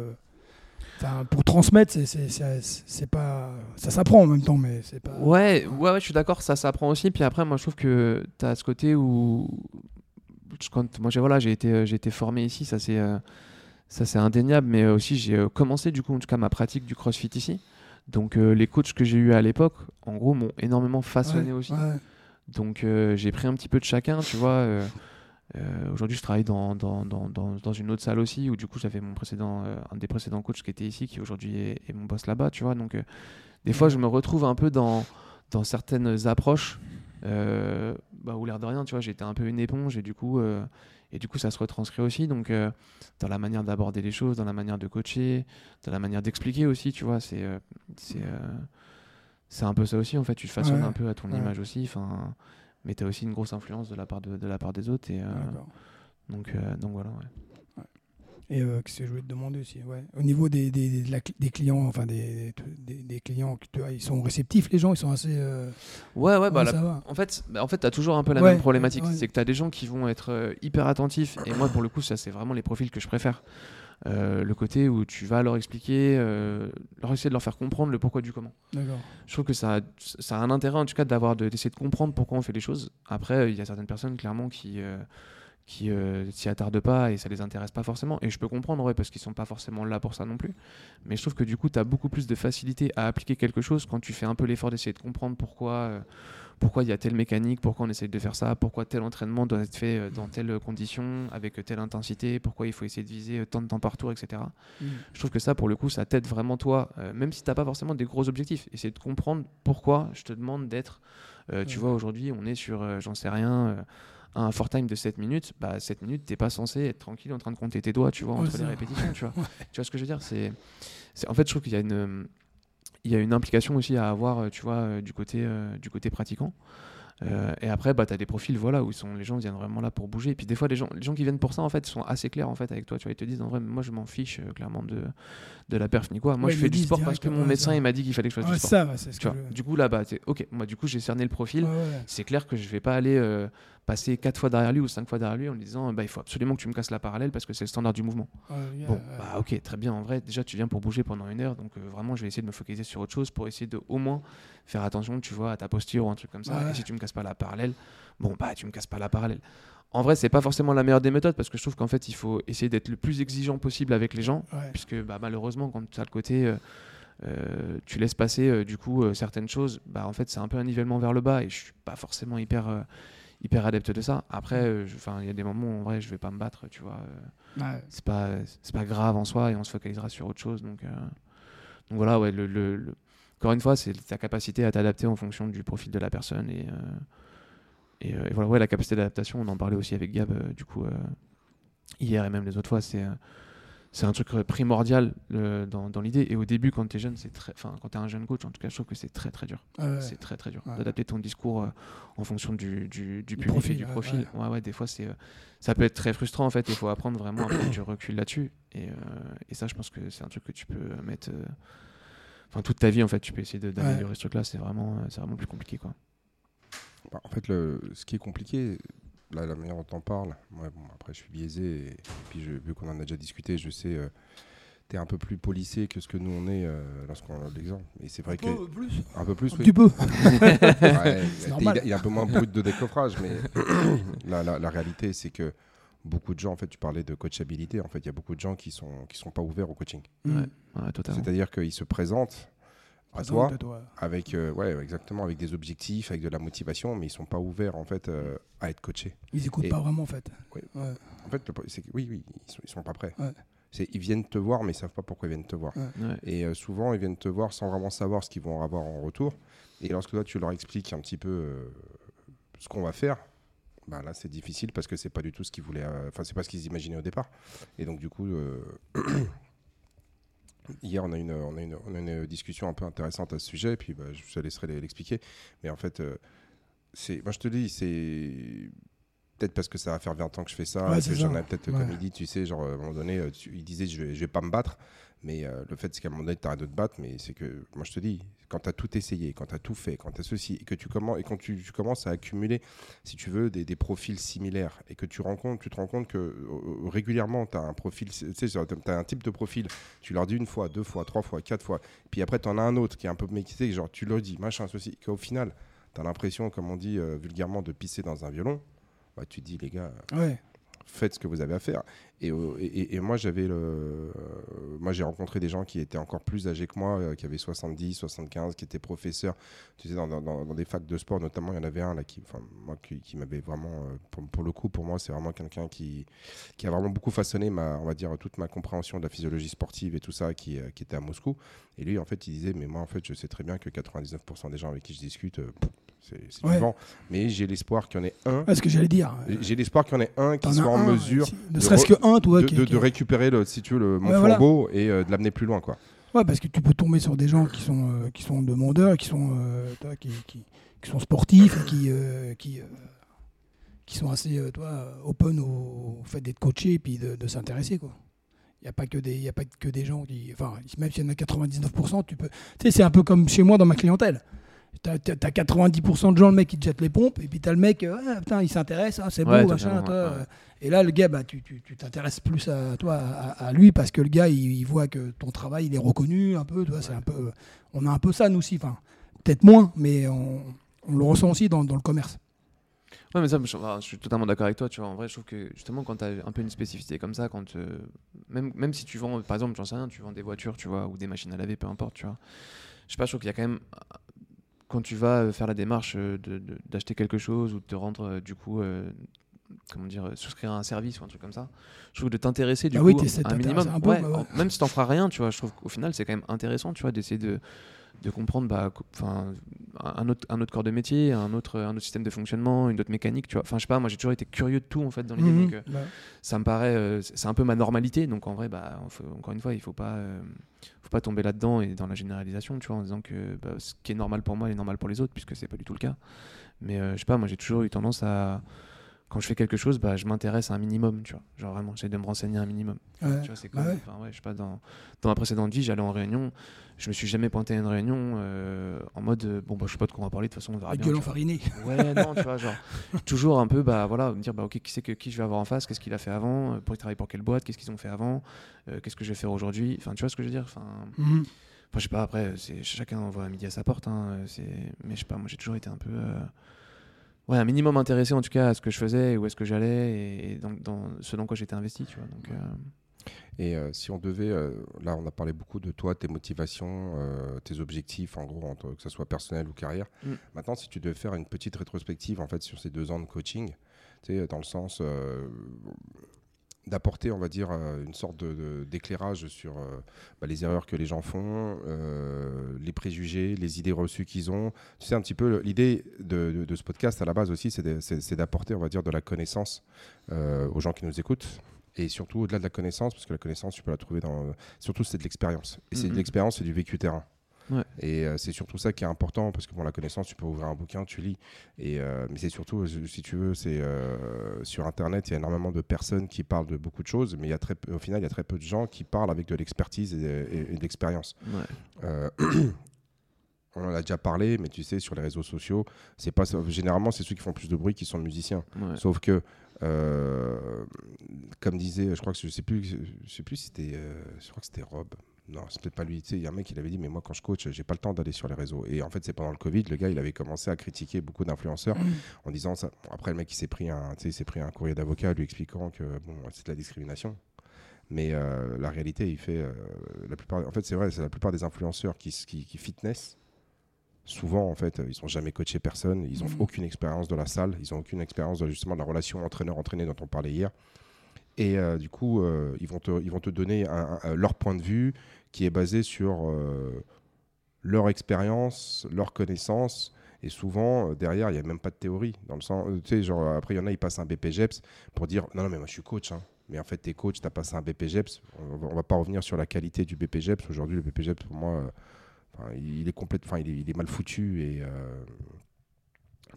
pour transmettre, c'est pas. Ça s'apprend en même temps, mais c'est pas. Ouais, ouais, ouais, je suis d'accord, ça s'apprend aussi. Puis après, moi, je trouve que tu as ce côté où. Quand, moi, j'ai voilà, été, euh, été formé ici, ça c'est euh, ça c'est indéniable, mais aussi j'ai euh, commencé du coup, en tout cas, ma pratique du crossfit ici. Donc, les coachs que j'ai eu à l'époque, en gros, m'ont énormément façonné aussi. Donc, j'ai pris un petit peu de chacun, tu vois. Euh, aujourd'hui, je travaille dans, dans, dans, dans, une autre salle aussi, où du coup, j'avais mon précédent, euh, un des précédents coachs qui était ici, qui aujourd'hui est, mon boss là-bas, tu vois. Donc, euh, des fois, je me retrouve un peu dans, dans certaines approches bah, où l'air de rien, tu vois, j'étais un peu une éponge et du coup, et du coup, ça se retranscrit aussi. Donc, dans la manière d'aborder les choses, dans la manière de coacher, dans la manière d'expliquer aussi, tu vois, c'est c'est un peu ça aussi, en fait. Tu te façonnes un peu à ton image aussi. Enfin mais tu as aussi une grosse influence de la part, de, de la part des autres. Et, euh, donc, euh, donc voilà. Ouais. Et euh, qu'est-ce que je voulais te demander aussi ouais. Au niveau des, des, des, clients, enfin des, des, clients, ils sont réceptifs, les gens, ils sont assez. ouais, ouais, bah, en fait, bah, en fait tu as toujours un peu la même problématique. C'est que tu as des gens qui vont être hyper attentifs. Et moi, pour le coup, ça, c'est vraiment les profils que je préfère. Euh, le côté où tu vas leur expliquer, euh, leur essayer de leur faire comprendre le pourquoi du comment. Je trouve que ça, ça a un intérêt en tout cas d'avoir d'essayer de, comprendre pourquoi on fait les choses. Après, il y a certaines personnes clairement qui euh, qui s'y attardent pas et ça les intéresse pas forcément. Et je peux comprendre, ouais, parce qu'ils sont pas forcément là pour ça non plus. Mais je trouve que du coup, tu as beaucoup plus de facilité à appliquer quelque chose quand tu fais un peu l'effort d'essayer de comprendre pourquoi pourquoi il y a telle mécanique, pourquoi on essaie de faire ça, pourquoi tel entraînement doit être fait euh, dans telle condition, avec telle intensité, pourquoi il faut essayer de viser tant de temps par tour, etc. Mm. Je trouve que ça, pour le coup, ça t'aide vraiment toi, euh, même si tu n'as pas forcément des gros objectifs. Essayer de comprendre pourquoi je te demande d'être, euh, tu vois, aujourd'hui, on est sur, j'en sais rien, un fort time de 7 minutes, bah 7 minutes, t'es pas censé être tranquille en train de compter tes doigts, tu vois, entre les répétitions, tu vois. [LAUGHS] Tu vois ce que je veux dire? C'est, En fait, je trouve qu'il y a une il y a une implication aussi à avoir, euh, euh, euh, du côté pratiquant. Et après, bah, tu as des profils voilà, où sont, les gens viennent vraiment là pour bouger. Et puis des fois, les gens, les gens qui viennent pour ça, en fait, sont assez clairs en fait, avec toi. Tu vois, ils te disent, en vrai, moi, je m'en fiche clairement de, de la perf ni quoi. Moi, je fais du sport parce que mon médecin, il m'a dit qu'il fallait que je fasse du sport. Ça, Du coup, là-bas, ok, moi, du coup, j'ai cerné le profil. C'est clair que je vais pas aller passer quatre fois derrière lui ou cinq fois derrière lui en lui disant bah, il faut absolument que tu me casses la parallèle parce que c'est le standard du mouvement. bon, bah ok, très bien. En vrai, déjà, tu viens pour bouger pendant une heure, donc euh, vraiment, je vais essayer de me focaliser sur autre chose pour essayer de au moins faire attention, tu vois, à ta posture ou un truc comme ça. Et si tu me casses pas la parallèle, bon, bah, tu me casses pas la parallèle. En vrai, c'est pas forcément la meilleure des méthodes parce que je trouve qu'en fait, il faut essayer d'être le plus exigeant possible avec les gens, puisque bah, malheureusement, quand tu as le côté. Euh, euh, tu laisses passer du coup certaines choses, bah en fait c'est un peu un nivellement vers le bas et je suis pas forcément hyper hyper adepte de ça. Après, euh, il y a des moments où en vrai, je vais pas me battre, tu vois. Euh, c'est pas, c'est pas grave en soi et on se focalisera sur autre chose. Donc, euh, donc voilà, ouais, le, le, encore une fois, c'est ta capacité à t'adapter en fonction du profil de la personne. Et, et, voilà, ouais, la capacité d'adaptation, on en parlait aussi avec Gab, du coup, hier et même les autres fois, c'est c'est un truc primordial dans, dans l'idée. Et au début, quand tu es jeune, c'est très, enfin, quand tu es un jeune coach, en tout cas, je trouve que c'est très très dur. c'est très très dur d'adapter ton discours euh, en fonction du, du, du, public profil, et du profil. Ouais, ouais, des fois, c'est, euh, ça peut être très frustrant en fait. Il faut apprendre vraiment à prendre du recul là-dessus. Et, euh, et, ça, je pense que c'est un truc que tu peux mettre. Enfin, toute ta vie, en fait, tu peux essayer d'améliorer ce truc-là. C'est vraiment, c'est vraiment plus compliqué, quoi. Bah, en fait, le, ce qui est compliqué, là, la manière dont on parle, bon, après je suis biaisé, et, puis je, vu qu'on en a déjà discuté, je sais, euh, tu es un peu plus policé que ce que nous on est euh, lorsqu'on a l'exemple. Et c'est vrai un que. Peu plus. Un peu plus, un petit peu. [LAUGHS] [LAUGHS] il, y a un peu moins brut de décoffrage, mais [COUGHS] la, la, réalité, c'est que beaucoup de gens, en fait, tu parlais de coachabilité, en fait, il y a beaucoup de gens qui sont, qui sont pas ouverts au coaching. Ouais, C'est-à-dire qu'ils se présentent à toi, avec euh, ouais exactement avec des objectifs avec de la motivation mais ils sont pas ouverts en fait euh, à être coachés. Ils écoutent pas vraiment en fait. Oui. En fait oui oui ils sont, ils sont pas prêts. Ils viennent te voir mais ils savent pas pourquoi ils viennent te voir. Et euh, souvent ils viennent te voir sans vraiment savoir ce qu'ils vont avoir en retour. Et lorsque toi tu leur expliques un petit peu ce qu'on va faire bah là c'est difficile parce que c'est pas du tout ce qu'ils voulaient enfin c'est pas ce qu'ils imaginaient au départ. Et donc du coup [CLEARS THROAT] Hier, on a, une, on, a une, on a une discussion un peu intéressante à ce sujet, et puis bah, je te laisserai l'expliquer. Mais en fait, euh, c'est, moi je te dis, c'est peut-être parce que ça va faire 20 ans que je fais ça, que j'en ai peut-être, comme il dit, tu sais, genre à un moment donné, euh, il disait je vais, je vais pas me battre, mais euh, le fait c'est qu'à un moment donné, tu arrêtes de te battre, mais c'est que, moi je te dis, quand tu as tout essayé, quand tu as tout fait, quand tu as ceci, et, que tu commences, et quand tu, commences à accumuler, si tu veux, des, des, profils similaires, et que tu, rencontres, tu te rends compte que euh, régulièrement, tu as un profil, tu sais, tu as un type de profil, tu leur dis une fois, deux fois, trois fois, quatre fois, puis après, tu en as un autre qui est un peu méquité, genre tu leur dis, machin, ceci, qu'au final, tu as l'impression, comme on dit vulgairement, de pisser dans un violon. Bah, tu dis, les gars, faites ce que vous avez à faire. Euh, et, et, moi, j'avais le, euh, moi, j'ai rencontré des gens qui étaient encore plus âgés que moi, euh, qui avaient 70, 75, qui étaient professeurs. Tu sais, dans, dans, des facs de sport, notamment, il y en avait un là qui, enfin, moi, qui, m'avait vraiment, pour, le coup, pour moi, c'est vraiment quelqu'un qui, qui a vraiment beaucoup façonné ma, on va dire, toute ma compréhension de la physiologie sportive et tout ça, qui, qui était à Moscou. Et lui, en fait, il disait, mais moi, en fait, je sais très bien que 99% des gens avec qui je discute, c'est vivant. Mais j'ai l'espoir qu'il y en ait un. ce que j'allais dire. J'ai l'espoir qu'il y en ait un qui soit en mesure. Ne serait-ce que un, toi. De, de, récupérer, le, si tu veux, le, mon flambeau et euh, de l'amener plus loin, quoi. Ouais, parce que tu peux tomber sur des gens qui sont, euh, qui sont demandeurs, qui sont, euh, qui, sont sportifs, qui, qui, qui sont assez toi, open au, fait d'être coaché et puis de, de s'intéresser, quoi. Il n'y a, pas que des, y a pas que des gens qui. Enfin, même s'il y en a 99%, tu peux. Tu sais, c'est un peu comme chez moi dans ma clientèle. T'as as 90% de gens, le mec, qui te jette les pompes, et puis t'as le mec, euh, ah, putain, il s'intéresse, ah, c'est beau, machin, toi. Et là, le gars, bah, tu t'intéresses plus à toi, à, lui, parce que le gars, il, voit que ton travail, il est reconnu un peu, toi, c'est un peu. On a un peu ça, nous aussi, enfin, peut-être moins, mais on, on, le ressent aussi dans, dans le commerce. Ouais, mais ça, je, suis totalement d'accord avec toi. Tu vois, en vrai, je trouve que justement, quand tu as un peu une spécificité comme ça, quand euh, même, même si tu vends, par exemple, j'en sais rien, tu vends des voitures, tu vois, ou des machines à laver, peu importe, tu vois. Je sais pas, je trouve qu'il y a quand même quand tu vas euh, faire la démarche euh, d'acheter quelque chose ou de te rendre euh, du coup comment dire souscrire à un service ou un truc comme ça je trouve de t'intéresser du ah coup à un minimum. bah même si t'en feras rien tu vois je trouve qu'au final c'est quand même intéressant tu vois d'essayer de de comprendre bah, un, autre, un autre corps de métier, un autre, un autre système de fonctionnement, une autre mécanique. Tu vois. Enfin, je sais pas, moi j'ai toujours été curieux de tout en fait dans l'idée. Mhm. donc, bah ça me paraît, c'est un peu ma normalité. Donc en vrai, bah, encore une fois, il faut pas, faut pas tomber là-dedans et dans la généralisation, tu vois, en disant que bah, ce qui est normal pour moi est normal pour les autres, puisque c'est pas du tout le cas. Mais euh, je sais pas, moi j'ai toujours eu tendance à quand je fais quelque chose, bah, je m'intéresse à un minimum, tu vois. Genre vraiment, j'essaie de me renseigner un minimum. Tu vois, c'est comme, ouais. je sais pas, dans, dans ma précédente vie, j'allais en réunion, je me suis jamais pointé à une réunion euh, en mode, euh, bon, bah, je sais pas de quoi on va parler, de toute façon, on verra bien. fariné. Ouais, non, tu vois, genre, [LAUGHS] toujours un peu, bah voilà, me dire, bah ok, qui c'est que qui je vais avoir en face, qu'est-ce qu'il a fait avant, euh, pour il travaille pour quelle boîte, qu'est-ce qu'ils ont fait avant, qu'est-ce que je vais faire aujourd'hui, enfin, tu vois ce que je veux dire, enfin. Mhm. Enfin, je sais pas, après, chacun envoie un midi à sa porte, hein, mais je sais pas, moi j'ai toujours été un peu ouais, un minimum intéressé en tout cas à ce que je faisais, où est-ce que j'allais et, dans ce dans quoi j'étais investi. Tu vois, donc, euh. Et euh, si on devait, euh, là on a parlé beaucoup de toi, tes motivations, tes objectifs, en gros, que ce soit personnel ou carrière. Mm. Maintenant, si tu devais faire une petite rétrospective en fait sur ces deux ans de coaching, tu sais, dans le sens d'apporter, on va dire, une sorte d'éclairage sur bah, les erreurs que les gens font, les préjugés, les idées reçues qu'ils ont. Tu sais, un petit peu, l'idée de, ce podcast à la base aussi, c'est d'apporter, on va dire, de la connaissance aux gens qui nous écoutent et surtout au-delà de la connaissance, parce que la connaissance, tu peux la trouver dans. Surtout, c'est de l'expérience. Et c'est de l'expérience, c'est du vécu terrain. Et euh, c'est surtout ça qui est important parce que pour la connaissance, tu peux ouvrir un bouquin, tu lis. Et, euh, mais c'est surtout, si tu veux, c'est euh, sur Internet, il y a énormément de personnes qui parlent de beaucoup de choses, mais il y a très, au final, il y a très peu de gens qui parlent avec de l'expertise et, de l'expérience. [CLEARS THROAT] on en a déjà parlé, mais tu sais, sur les réseaux sociaux, c'est pas généralement c'est ceux qui font plus de bruit qui sont le musicien. Sauf que euh, comme disait, je crois que je sais plus, je sais plus si c'était, euh, je crois que c'était Rob. Non, c'est peut-être pas lui. Tu sais, il y a un mec qui l'avait dit, mais moi quand je coach, j'ai pas le temps d'aller sur les réseaux. Et en fait, c'est pendant le Covid, le gars, il avait commencé à critiquer beaucoup d'influenceurs mm. en disant ça. après, le mec, il s'est pris un, tu sais, s'est pris un courrier d'avocat lui expliquant que bon, c'est de la discrimination. Mais euh, la réalité, il fait la plupart. En fait, c'est vrai, c'est la plupart des influenceurs qui, qui, qui fitness souvent, en fait, ils n'ont jamais coaché personne, ils n'ont mmh. aucune expérience de la salle, ils n'ont aucune expérience de, justement de la relation entraîneur-entraîné dont on parlait hier. Et euh, du coup, euh, ils, vont te, ils vont te donner leur point de vue qui est basé sur euh, leur expérience, leur connaissance. Et souvent, derrière, il n'y a même pas de théorie. Dans le sens, tu sais, genre, après, il y en a, ils passent un BPGEPS pour dire Non, non, mais moi, je suis coach. Hein. Mais en fait, tu es coach, tu as passé un BPGEPS. On ne va pas revenir sur la qualité du BPGEPS. Aujourd'hui, le BPGEPS, pour moi, il est complète, il il est, mal foutu et euh,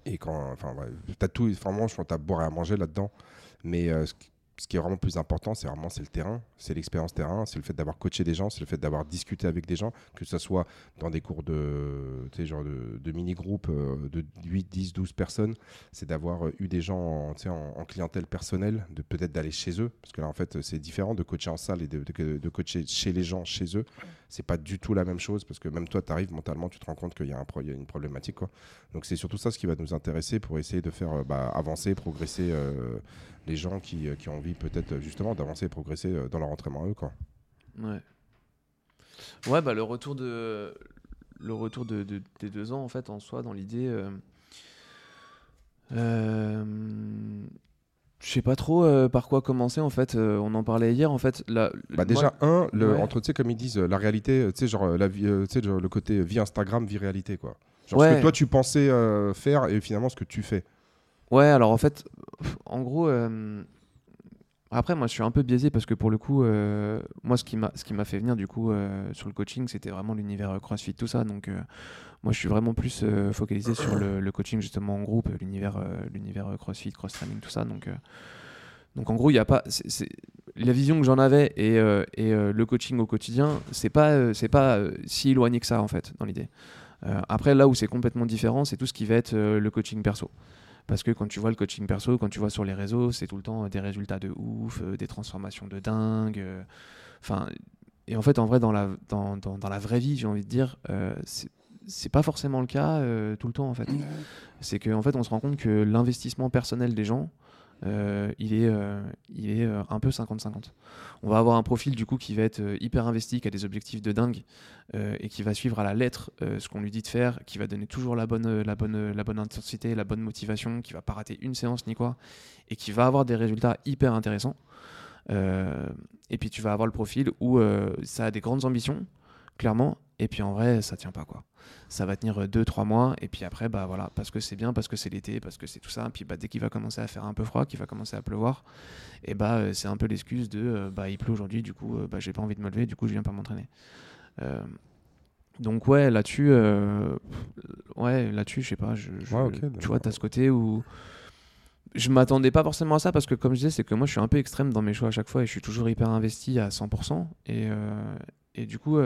et quand, enfin, ouais, t'as tout, vraiment, je pense, t'as boire et à manger là-dedans. Mais euh, est vraiment plus important, c'est vraiment c'est le terrain, c'est l'expérience terrain, c'est le fait d'avoir coaché des gens, c'est le fait d'avoir discuté avec des gens, que ce soit dans des cours de, genre de, mini-groupes euh, de 8, 10, 12 personnes, c'est d'avoir euh, eu des gens en, en, clientèle personnelle, de peut-être d'aller chez eux, parce que là en fait c'est différent de coacher en salle et de, coacher chez les gens, chez eux. C'est pas du tout la même chose, parce que même toi, tu arrives mentalement, tu te rends compte qu'il y, a une problématique. Quoi. Donc c'est surtout ça ce qui va nous intéresser pour essayer de faire euh, bah, avancer, progresser les gens qui, euh, qui ont envie peut-être justement d'avancer et progresser euh, dans leur entraînement à eux. Quoi. Ouais. Ouais, bah, le retour de le retour de, des deux ans en fait en soi dans l'idée. Euh... Euh... Je sais pas trop par quoi commencer en fait. on en parlait hier en fait. La, bah déjà un, le, entre tu sais comme ils disent la réalité, tu sais genre la vie, sais le côté vie Instagram, vie réalité quoi. Genre ce que toi tu pensais faire et finalement ce que tu fais. Ouais, alors en fait, en gros, euh, après, moi, je suis un peu biaisé parce que pour le coup, euh, moi, ce qui m'a, fait venir du coup euh, sur le coaching, c'était vraiment l'univers CrossFit, tout ça. Donc, moi, je suis vraiment plus focalisé sur le, coaching justement en groupe, l'univers, l'univers CrossFit, cross training, tout ça. Donc, donc en gros, il y a pas, la vision que j'en avais et, et le coaching au quotidien, c'est pas, c'est pas si éloigné que ça en fait dans l'idée. après, là où c'est complètement différent, c'est tout ce qui va être le coaching perso. Parce que quand tu vois le coaching perso, quand tu vois sur les réseaux, c'est tout le temps des résultats de ouf, euh, des transformations de dingue. Euh, enfin, et en fait, en vrai, dans la, dans, dans, la vraie vie, j'ai envie de dire, euh, c'est pas forcément le cas tout le temps en fait. C'est qu'en fait, on se rend compte que l'investissement personnel des gens, euh, il est, euh, euh, un peu 50-50. On va avoir un profil du coup qui va être hyper investi, qui a des objectifs de dingue et qui va suivre à la lettre ce qu'on lui dit de faire, qui va donner toujours la bonne, la bonne, la bonne intensité, la bonne motivation, qui va pas rater une séance ni quoi, et qui va avoir des résultats hyper intéressants. et puis tu vas avoir le profil où ça a des grandes ambitions, clairement, et puis en vrai, ça tient pas quoi ça va tenir 2-3 mois, et puis après, bah voilà, parce que c'est bien, parce que c'est l'été, parce que c'est tout ça, et puis bah, dès qu'il va commencer à faire un peu froid, qu'il va commencer à pleuvoir, et bah euh, c'est un peu l'excuse de euh, bah il pleut aujourd'hui, du coup, euh, bah, j'ai pas envie de me lever, du coup, je viens pas m'entraîner. donc ouais, là-dessus, ouais, là-dessus, je sais pas, je, tu vois, t'as ce côté où je m'attendais pas forcément à ça parce que comme je disais c'est que moi je suis un peu extrême dans mes choix à chaque fois et je suis toujours hyper investi à 100% et, et du coup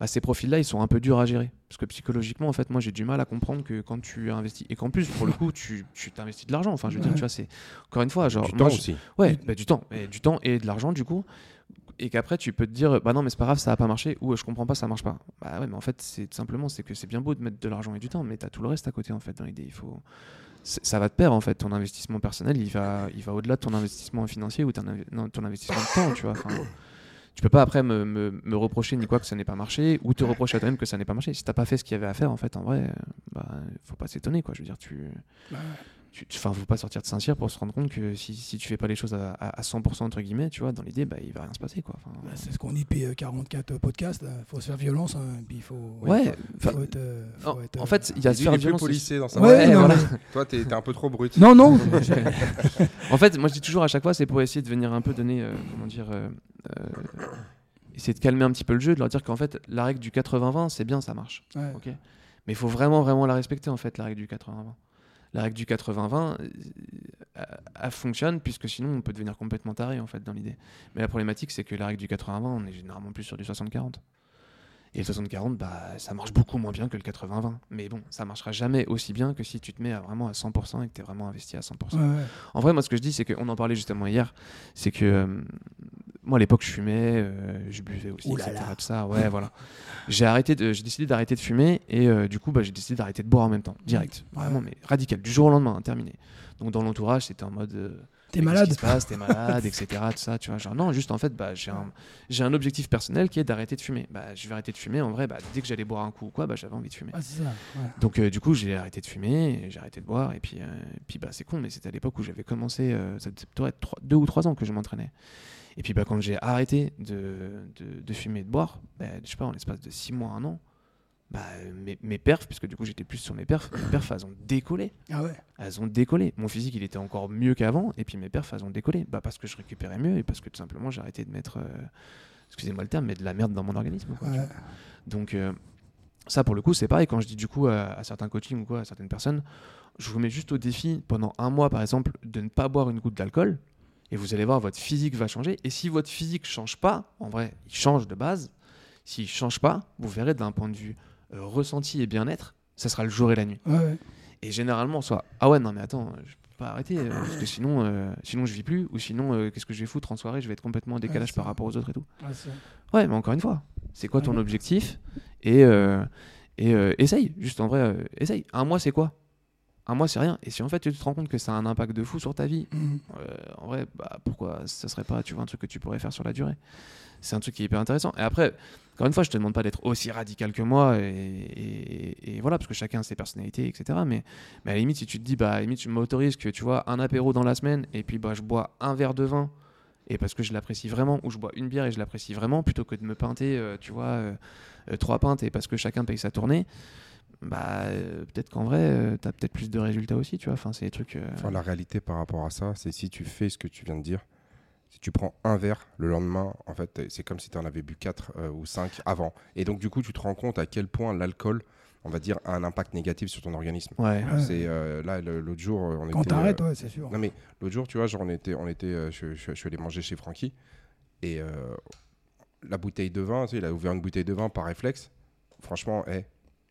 bah, ces profils-là, ils sont un peu durs à gérer. Parce que psychologiquement, en fait, moi, j'ai du mal à comprendre que quand tu investis, et qu'en plus, pour le coup, tu t'investis de l'argent. Enfin, je veux dire, tu vois, c'est encore une fois, genre. Du temps aussi. Ouais, bah, du temps. Et, du temps et de l'argent, du coup. Et qu'après, tu peux te dire, bah non, mais c'est pas grave, ça va pas marcher, ou je comprends pas, ça marche pas. Bah ouais, mais en fait, c'est simplement, c'est que c'est bien beau de mettre de l'argent et du temps, mais tu as tout le reste à côté, en fait, dans l'idée. Il faut. Ça va te perdre, en fait. Ton investissement personnel, il va, il va au-delà de ton investissement financier ou ton, ton investissement de temps, tu vois. Enfin, tu peux pas après me, me, reprocher ni quoi que ça n'ait pas marché ou te reprocher à toi-même que ça n'ait pas marché. Si t'as pas fait ce qu'il y avait à faire, en fait, en vrai, bah, faut pas s'étonner, quoi. Je veux dire, tu. Enfin, faut pas sortir de Saint-Cyr pour se rendre compte que si, si tu fais pas les choses à, à 100% entre guillemets, tu vois, dans l'idée, bah, il va rien se passer, quoi. Bah, c'est ce qu'on dit depuis 44 podcasts. Il faut se faire violence, hein, puis il faut. Ouais. Faut être, faut en, être, en, fait, il y a se faire violence. Plus dans sa ouais, voilà. Toi, t'es es un peu trop brut. Non, non. [LAUGHS] en fait, moi, je dis toujours à chaque fois, c'est pour essayer de venir un peu donner, euh, comment dire. Euh, euh, essayer de calmer un petit peu le jeu, de leur dire qu'en fait, la règle du 80-20, c'est bien, ça marche. Mais il faut vraiment, vraiment la respecter, en fait, la règle du 80-20 la règle du 80-20, euh, elle fonctionne, puisque sinon on peut devenir complètement taré en fait dans l'idée. Mais la problématique, c'est que la règle du 80-20, on est généralement plus sur du 60-40. Et le 60-40, bah, ça marche beaucoup moins bien que le 80-20. Mais bon, ça marchera jamais aussi bien que si tu te mets à vraiment à 100% et que tu es vraiment investi à 100%. En vrai, moi, ce que je dis, c'est qu'on en parlait justement hier, c'est que euh, moi, à l'époque, je fumais, euh, je buvais aussi, etc. ça. Ouais, voilà. J'ai arrêté, j'ai décidé d'arrêter de fumer et euh, du coup, bah, j'ai décidé d'arrêter de boire en même temps, direct, vraiment, mais radical, du jour au lendemain, terminé. Donc dans l'entourage, c'était en mode. Euh, T'es malade. T'es malade, etc. Tout ça, tu vois. Genre, non, juste en fait, bah, j'ai un, j'ai un objectif personnel qui est d'arrêter de fumer. Bah, je vais arrêter de fumer. En vrai, bah, dès que j'allais boire un coup ou quoi, bah, j'avais envie de fumer. Ah, ça, Donc, du coup, j'ai arrêté de fumer, j'ai arrêté de boire. Et puis, puis bah, c'est con, mais c'était à l'époque où j'avais commencé. ça devait être deux ou trois ans que je m'entraînais. Et puis bah, quand j'ai arrêté de, de, fumer et de boire, bah, je sais pas, en l'espace de 6 mois, un an, bah, mes, mes, perfs, puisque du coup j'étais plus sur mes perfs, mes perfs elles ont décollé. Ah ouais Elles ont décollé. Mon physique il était encore mieux qu'avant, et puis mes perfs elles ont décollé. Bah, parce que je récupérais mieux et parce que tout simplement j'ai arrêté de mettre, euh, excusez-moi le terme, mais de la merde dans mon organisme. Donc euh, ça pour le coup c'est pareil, quand je dis du coup à, à, certains coachings ou quoi, à certaines personnes, je vous mets juste au défi pendant un mois par exemple de ne pas boire une goutte d'alcool et vous allez voir, votre physique va changer. Et si votre physique change pas, en vrai, il change de base. S'il change pas, vous verrez d'un point de vue euh, ressenti et bien-être, ça sera le jour et la nuit. Et généralement, soit ah ouais, non mais attends, je peux pas arrêter euh, parce que sinon, euh, sinon je vis plus ou sinon qu'est-ce que je vais foutre en soirée, je vais être complètement en décalage par rapport aux autres et tout. Ouais, mais encore une fois, c'est quoi ton objectif? Et et essaye, juste en vrai, essaye. Un mois, c'est quoi? Un mois c'est rien. Et si en fait tu te rends compte que ça a un impact de fou sur ta vie mhm. euh, en vrai bah pourquoi ça serait pas tu vois un truc que tu pourrais faire sur la durée? C'est un truc qui est hyper intéressant. Et après encore une fois je te demande pas d'être aussi radical que moi et, voilà parce que chacun a ses personnalités etc mais, mais à la limite si tu te dis bah à la limite tu m'autorises que tu vois un apéro dans la semaine et puis bah je bois un verre de vin et parce que je l'apprécie vraiment ou je bois une bière et je l'apprécie vraiment plutôt que de me pinter euh, tu vois euh, trois pintes et parce que chacun paye sa tournée bah euh, peut-être qu'en vrai euh, tu as peut-être plus de résultats aussi tu vois. Enfin c'est des trucs euh, enfin, la réalité par rapport à ça c'est si tu fais ce que tu viens de dire si tu prends un verre le lendemain en fait c'est comme si tu en avais bu 4 ou 5 avant. Et donc du coup tu te rends compte à quel point l'alcool on va dire a un impact négatif sur ton organisme. Ouais. c'est là l'autre jour on quand t'arrêtes ouais c'est sûr. non mais l'autre jour tu vois genre on était on était je, je, suis allé manger chez Francky et la bouteille de vin tu sais, il a ouvert une bouteille de vin par réflexe. Franchement hey,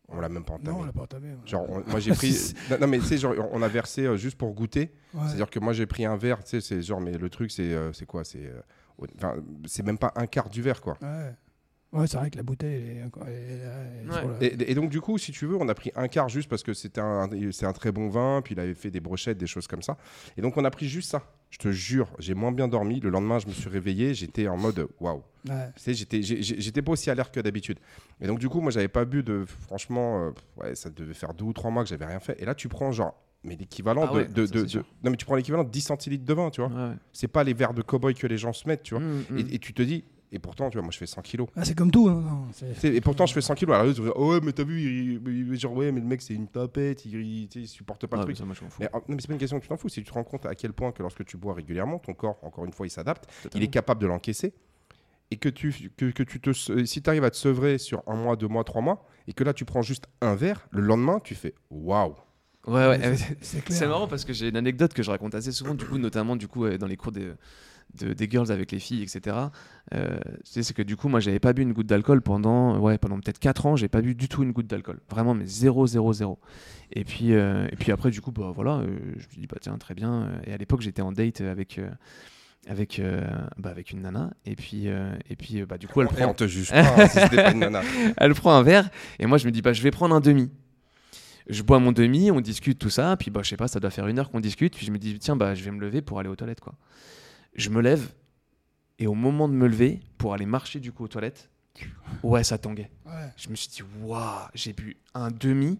on l'a même pas entamé. Non, on l'a pas entamé. Genre, moi j'ai pris. [LAUGHS] non, mais tu sais, genre, on a versé euh, juste pour goûter. C'est-à-dire que moi j'ai pris un verre, tu sais, c'est genre, mais le truc, c'est euh, c'est quoi? C'est euh, enfin, c'est même pas un quart du verre, quoi. Ouais. Ouais, c'est vrai que la bouteille est, et, donc, du coup, si tu veux, on a pris un quart juste parce que c'était un, c'est un très bon vin, puis il avait fait des brochettes, des choses comme ça. Et donc, on a pris juste ça. Je te jure, j'ai moins bien dormi. Le lendemain, je me suis réveillé, j'étais en mode waouh. Ouais. J'étais, j'étais pas aussi alerte que d'habitude. Et donc, du coup, moi, j'avais pas bu de. Franchement, euh, ouais, ça devait faire deux ou trois mois que j'avais rien fait. Et là, tu prends genre mais l'équivalent ah de, de, non mais tu prends l'équivalent de 10 centilitres de vin tu vois c'est pas les verres de cowboy que les gens se mettent tu vois mmh, mmh. et, tu te dis et pourtant, tu vois, moi je fais 100 kilos. Ah, c'est comme tout. Hein. et pourtant, je fais 100 kilos. Alors, tu oh, ouais, mais t'as vu, il, genre, ouais, mais le mec, c'est une tapette, il, il, supporte pas le truc. mais, oh, non, mais c'est pas une question que tu t'en fous. Si tu te rends compte à quel point que lorsque tu bois régulièrement, ton corps, encore une fois, il s'adapte, il est capable de l'encaisser. Et que tu, que, que tu te, si tu arrives à te sevrer sur un mois, deux mois, trois mois, et que là, tu prends juste un verre, le lendemain, tu fais waouh. Ouais, ouais, [LAUGHS] c'est marrant parce que j'ai une anecdote que je raconte assez souvent, du coup, notamment du coup, dans les cours des des girls avec les filles, etc. Euh, c'est que du coup, moi, j'avais pas bu une goutte d'alcool pendant, ouais, pendant peut-être 4 ans, j'ai pas bu du tout une goutte d'alcool. Vraiment, mais 0, 0, 0. Et puis, euh, et puis après, du coup, bah, voilà, euh, je me dis, bah tiens, très bien. Et à l'époque, j'étais en date avec. avec, bah, avec une nana et puis et puis bah du coup elle prend on te juge pas si pas une nana [LAUGHS] elle prend un verre et moi je me dis bah je vais prendre un demi je bois mon demi, on discute tout ça, puis bah je sais pas, ça doit faire une heure qu'on discute, puis je me dis tiens bah je vais me lever pour aller aux toilettes quoi je me lève et au moment de me lever pour aller marcher du coup aux toilettes, [LAUGHS] ouais, ça tanguait. Je me suis dit, waouh, j'ai bu un demi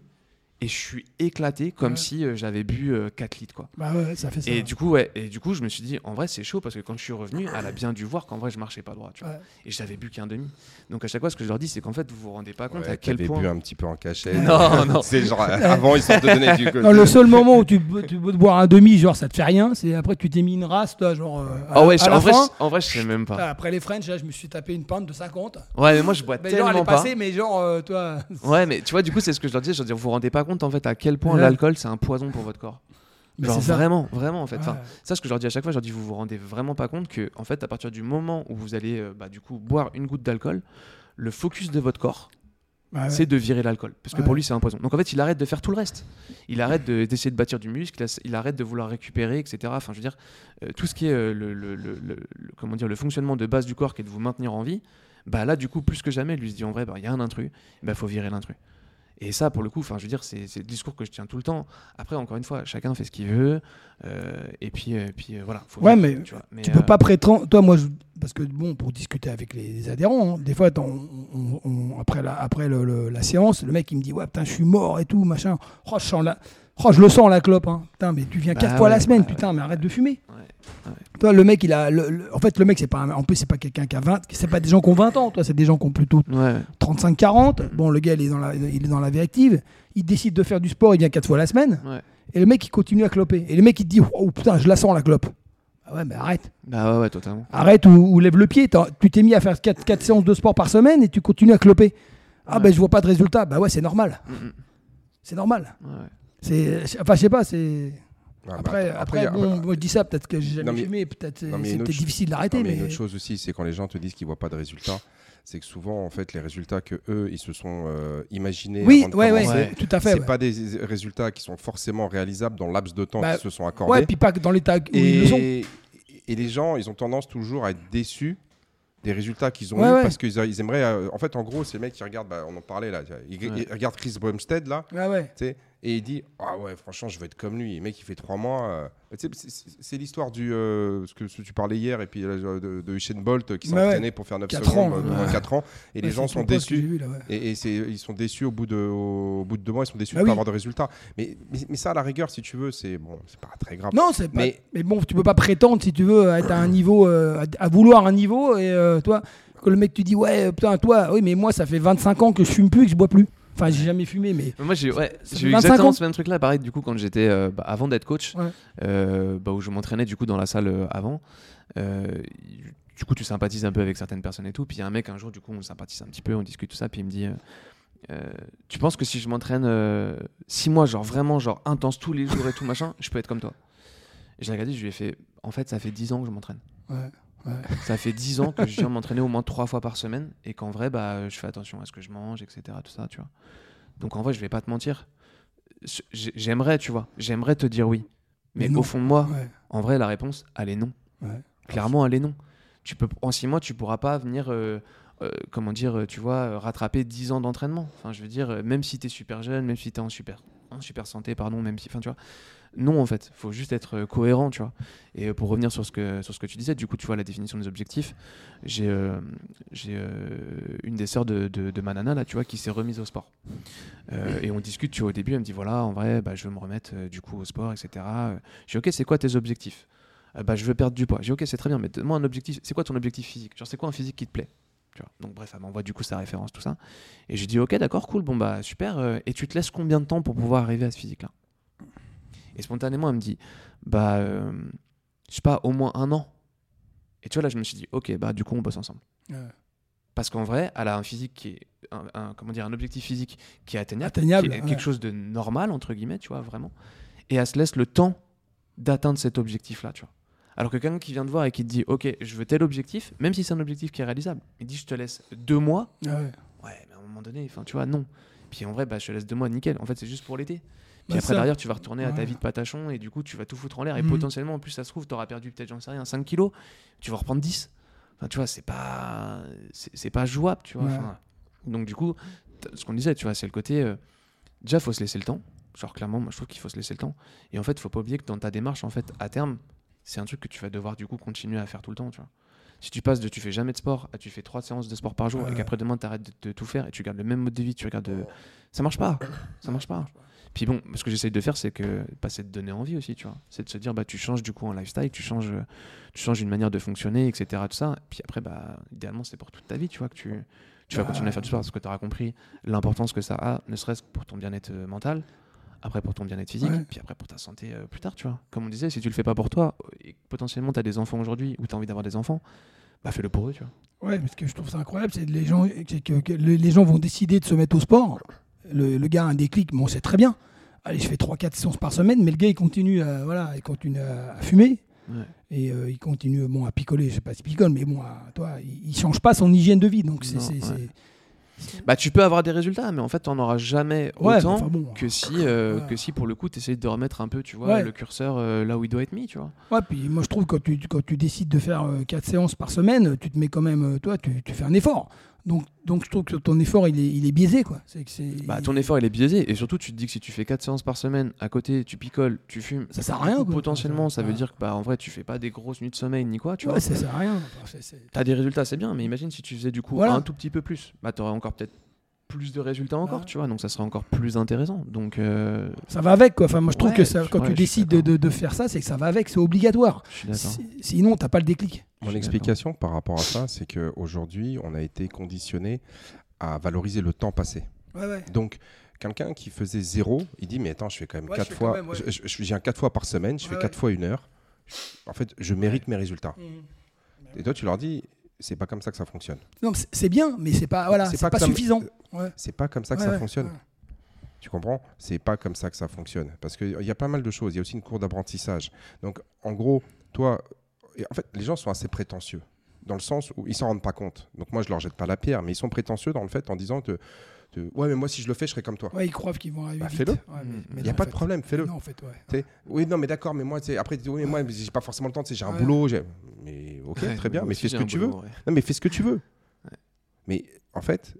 et je suis éclaté comme Ouais. si euh, j'avais bu euh, 4 litres quoi. Bah ouais, ça fait ça. Et du coup ouais, et du coup je me suis dit en vrai c'est chaud parce que quand je suis revenu, elle a bien dû voir qu'en vrai je marchais pas droit, tu vois. Ouais. Et j'avais bu qu'un demi. Donc à chaque fois ce que je leur dis c'est qu'en fait vous vous rendez pas compte Ouais, à quel point bu un petit peu en cachette. Non, [LAUGHS] non. C'est genre, avant, ils de donner du [LAUGHS] Non, le seul moment où tu peux, tu peux te boire un demi, genre ça te fait rien, c'est après que tu t'es mis une race, toi, genre. euh, à, Ah ouais, à je- la en vrai, je, en vrai je sais même pas. Après les French, là, je me suis tapé une pinte de 50. Ouais, mais moi je bois Mais genre, elle est pas. passée, mais genre, euh, toi. Ouais, mais tu vois, du coup, c'est ce que je leur disais. Je leur dis, vous vous rendez pas compte en fait à quel point Ouais. l'alcool c'est un poison pour votre corps. Mais Genre vraiment, vraiment en fait. Enfin, ça, ce que je leur dis à chaque fois, je leur dis, vous vous rendez vraiment pas compte que en fait, à partir du moment où vous allez euh, bah, du coup boire une goutte d'alcool, le focus de votre corps, ouais. c'est de virer l'alcool, parce que pour lui, c'est un poison. Donc en fait, il arrête de faire tout le reste. Il arrête de- d'essayer de, bâtir du muscle, il arrête de vouloir récupérer, etc. Enfin, je veux dire, euh, tout ce qui est euh, le, le- le- le- le- comment dire, le fonctionnement de base du corps qui est de vous maintenir en vie, bah là, du coup, plus que jamais, lui se dit en vrai, bah, il y a un intrus, il bah, faut virer l'intrus. Et ça, pour le coup, enfin, je veux dire, c'est le discours que je tiens tout le temps. Après, encore une fois, chacun fait ce qu'il veut. euh, et puis, euh, puis euh, voilà. faut Ouais, vivre, mais tu, vois. Mais, Tu peux euh, pas prétendre. Toi, moi, je- parce que bon, pour discuter avec les, adhérents, hein, des fois, attends, on- on- on- après, la, après le- le- la séance, le mec il me dit Ouais, putain, je suis mort et tout, machin. Oh, je, sens la... oh, je le sens la clope. Hein. Putain, mais tu viens Bah quatre fois la semaine, bah putain, mais arrête de fumer. ouais. Toi, le mec, il a. le- le- En fait, le mec, c'est pas. un- En plus, c'est pas quelqu'un qui a 20. C'est pas des gens qui ont 20 ans, toi, c'est des gens qui ont plutôt Ouais. 35-40. Bon, le gars, il est, dans la, il est dans la vie active. Il décide de faire du sport, il vient quatre fois la semaine. Et le mec, il continue à cloper. Et le mec, il te dit Oh putain, je la sens la clope. Ah ouais, mais arrête. Bah ouais, ouais, totalement. Arrête ou, ou lève le pied. Tu t'es mis à faire 4, séances de sport par semaine et tu continues à cloper. Ah ben, je vois pas de résultat. Bah ouais, c'est normal. Mm, mm. C'est normal. Ouais. C'est, enfin, je sais pas. C'est Ah, bah, après, après, il a- bon, moi je dis ça. Peut-être que j'ai jamais Non, mais- fumé. Peut-être c'est difficile Non, d'arrêter. mais mais une autre chose aussi, c'est quand les gens te disent qu'ils voient pas de résultats, c'est que souvent, en fait, les résultats que eux, ils se sont euh, imaginés oui, avant de ouais, ouais, commencer, Ouais. tout à fait. c'est ouais. pas des résultats qui sont forcément réalisables dans laps de temps Bah, qui se sont accordés. Ouais, puis pas que dans l'état où ils le sont. et, et les gens, ils ont tendance toujours à être déçus des résultats qu'ils ont Ouais, eu ouais. parce qu'ils ils aimeraient. euh, en fait, en gros, c'est le mec qui regarde, bah, on en parlait là, il, il Ouais. regarde Chris Bumstead là, Ouais, ouais. tu sais, et il dit Ah ouais, franchement, je veux être comme lui. Le mec, il fait trois mois. euh, tu sais, c'est- l'histoire du. euh, ce, que, tu parlais hier, et puis euh, de, de Usain Bolt qui s'est Ouais, entraîné pour faire 9 Quatre secondes ans, pendant ouais. 4 ans. Et les gens sont déçus. là. Et, ils sont déçus au bout de, au, bout de deux mois, ils sont déçus Bah de oui. pas avoir de résultats. Mais, mais, mais ça, à la rigueur, si tu veux, c'est bon, c'est pas très grave. Non, c'est pas. Mais... Mais- bon, tu peux pas prétendre si tu veux être à un niveau, à, vouloir un niveau et toi que le mec te dit ouais putain toi oui mais moi ça fait 25 ans que je fume plus et que je bois plus. Enfin j'ai jamais fumé mais. Moi, j'ai ouais, eu 25 exactement ce même truc-là. Pareil, du coup, quand j'étais. euh, bah, avant d'être coach, Ouais. euh, bah, où je m'entraînais du coup dans la salle euh, avant. du coup, tu sympathises un peu avec certaines personnes et tout. Puis il y a un mec, un jour, du coup, on sympathise un petit peu, on discute tout ça. Puis il me dit euh, Tu penses que si je m'entraîne 6 mois, genre vraiment, genre intense tous les jours et tout machin, je peux être comme toi? Et j'ai regardé, je lui ai fait En fait, ça fait 10 ans que je m'entraîne. Ouais, ouais. Ça fait 10 ans que je viens [LAUGHS] m'entraîner au moins 3 fois par semaine et qu'en vrai, bah, je fais attention à ce que je mange, etc. Tout ça, tu vois. Donc en vrai, je vais pas te mentir. J'ai- J'aimerais, tu vois, j'aimerais te dire oui. Mais, au fond de moi, Ouais. en vrai, la réponse, elle est non. Ouais. Clairement, elle est non. Tu peux, en 6 mois, tu pourras pas venir, euh, euh, comment dire, euh, tu vois, rattraper 10 ans d'entraînement. Enfin, je veux dire, même si tu es super jeune, même si tu es en super, en super santé, pardon, même si, enfin, tu vois. Non, en fait, faut juste être euh, cohérent, tu vois. Et euh, pour revenir sur ce, que, sur ce que tu disais, du coup, tu vois, la définition des objectifs, j'ai euh, j'ai, une des sœurs de, de, de là, tu vois, qui s'est remise au sport. Et on discute, tu vois, au début, elle me dit, voilà, en vrai, bah, je veux me remettre, du coup, au sport, etc. Dis, ok, c'est quoi tes objectifs? Bah, Je veux perdre du poids. Dis, ok, c'est très bien, mais donne-moi un objectif. C'est quoi ton objectif physique? Genre, c'est quoi un physique qui te plaît? Donc bref, elle m'envoie du coup sa référence, tout ça. Et je dis ok, d'accord, cool, bon bah super. et tu te laisses combien de temps pour pouvoir arriver à ce physique-là? Et spontanément, elle me dit bah euh, je sais pas, au moins un an. Et tu vois là, je me suis dit ok, bah du coup on bosse ensemble. Ouais. Parce qu'en vrai, elle a un physique qui est un, un- comment dire un objectif physique qui est atteignable, Atteignable, qui est ouais. quelque chose de normal entre guillemets, tu vois vraiment. Et elle se laisse le temps d'atteindre cet objectif-là, tu vois. Alors que quelqu'un qui vient te voir et qui te dit ok, je veux tel objectif, même si c'est un objectif qui est réalisable, il dit je te laisse deux mois Ouais. Ouais, mais à un moment donné, enfin, tu vois, non. Puis en vrai, bah, je te laisse deux mois, nickel. En fait, c'est juste pour l'été. Puis Bah, après, ça. derrière, tu vas retourner à ta vie de patachon et du coup, tu vas tout foutre en l'air. Et Mhm. potentiellement, en plus, ça se trouve, tu auras perdu peut-être, j'en sais rien, 5 kilos. Tu vas reprendre 10. Enfin, tu vois, c'est pas, c'est pas jouable, tu vois. Ouais. Enfin, donc, du coup, ce qu'on disait, tu vois, c'est le côté. euh, déjà, faut se laisser le temps. Genre, clairement, moi, je trouve qu'il faut se laisser le temps. Et en fait, faut pas oublier que dans ta démarche, en fait, à terme, c'est un truc que tu vas devoir, du coup, continuer à faire tout le temps, tu vois. Si tu passes de tu fais jamais de sport à tu fais trois séances de sport par jour et qu'après demain tu arrêtes de, tout faire et tu gardes le même mode de vie, tu regardes. De... Ça marche pas. Ça marche pas. Puis bon, ce que j'essaye de faire, c'est que bah, c'est de donner envie aussi, tu vois. C'est de se dire, bah, tu changes du coup en lifestyle, tu changes, tu changes une manière de fonctionner, etc. Tout ça. Puis après, bah, idéalement, c'est pour toute ta vie, tu vois, que tu, tu vas continuer à faire du sport parce que tu auras compris l'importance que ça a, ne serait-ce que pour ton bien-être euh, mental, après pour ton bien-être physique, puis après pour ta santé euh, plus tard, tu vois. Comme on disait, si tu le fais pas pour toi, et potentiellement tu as des enfants aujourd'hui ou tu as envie d'avoir des enfants, bah fais-le pour eux, tu vois. Ouais, mais ce que je trouve ça incroyable, c'est que les gens, que, les gens vont décider de se mettre au sport. Le, le gars a un déclic, mais on sait très bien allez, je fais 3-4 séances par semaine, mais le gars, il continue à, voilà, il continue à fumer. Et euh, il continue bon, à picoler, je sais pas s'il picole, mais bon, toi, il, ne change pas son hygiène de vie. Donc c'est, bah, tu peux avoir des résultats, mais en fait, tu n'en auras jamais autant que, si, euh, que si, pour le coup, tu essayes de remettre un peu tu vois, le curseur euh, là où il doit être mis. Tu vois. Ouais, puis moi, je trouve que quand tu, quand tu décides de faire 4 séances par semaine, tu te mets quand même, toi, tu, tu fais un effort. Donc, donc je trouve que ton effort, il est, il est biaisé. Quoi. C'est que c'est... Bah, ton effort, il est biaisé. Et surtout, tu te dis que si tu fais 4 séances par semaine, à côté, tu picoles, tu fumes, ça sert à rien. Potentiellement, ça, veut dire que bah, en vrai, tu fais pas des grosses nuits de sommeil ni quoi. Tu ouais, vois. ça sert à rien. T'as des résultats, c'est bien. Mais imagine si tu faisais du coup un tout petit peu plus. Bah, t'aurais encore peut-être plus de résultats encore, tu vois, donc ça serait encore plus intéressant. Donc euh, ça va avec quoi. Enfin, moi je trouve que ça, quand tu décides de, de, faire ça, c'est que ça va avec, c'est obligatoire. Sinon, t'as pas le déclic. Mon explication par rapport à ça, c'est qu'aujourd'hui, on a été conditionné à valoriser le temps passé. Donc quelqu'un qui faisait zéro, il dit mais attends, je fais quand même quatre fois, je, viens quatre fois par semaine, je fais quatre fois une heure. En fait, je mérite mes résultats. Mmh. Et toi, tu leur dis, c'est pas comme ça que ça fonctionne. Non, c'est bien, mais c'est pas voilà, c'est pas, suffisant. C'est pas comme ça que ça fonctionne. Tu comprends? C'est pas comme ça que ça fonctionne. Parce qu'il y a pas mal de choses. Il y a aussi une cour d'apprentissage. Donc, en gros, toi, en fait, les gens sont assez prétentieux. Dans le sens où ils s'en rendent pas compte. Donc, moi, je leur jette pas la pierre, mais ils sont prétentieux dans le fait en disant que. Ouais, mais moi, si je le fais, je serai comme toi. Ouais, ils croient qu'ils vont arriver. Bah, fais-le. Il n'y a pas de problème, fais-le. Non, en fait, ouais. Oui, non, mais d'accord, mais moi, après, oui, mais moi, j'ai pas forcément le temps, j'ai un boulot. Mais ok, très bien, mais fais ce que tu veux. Non, mais fais ce que tu veux. Mais en fait,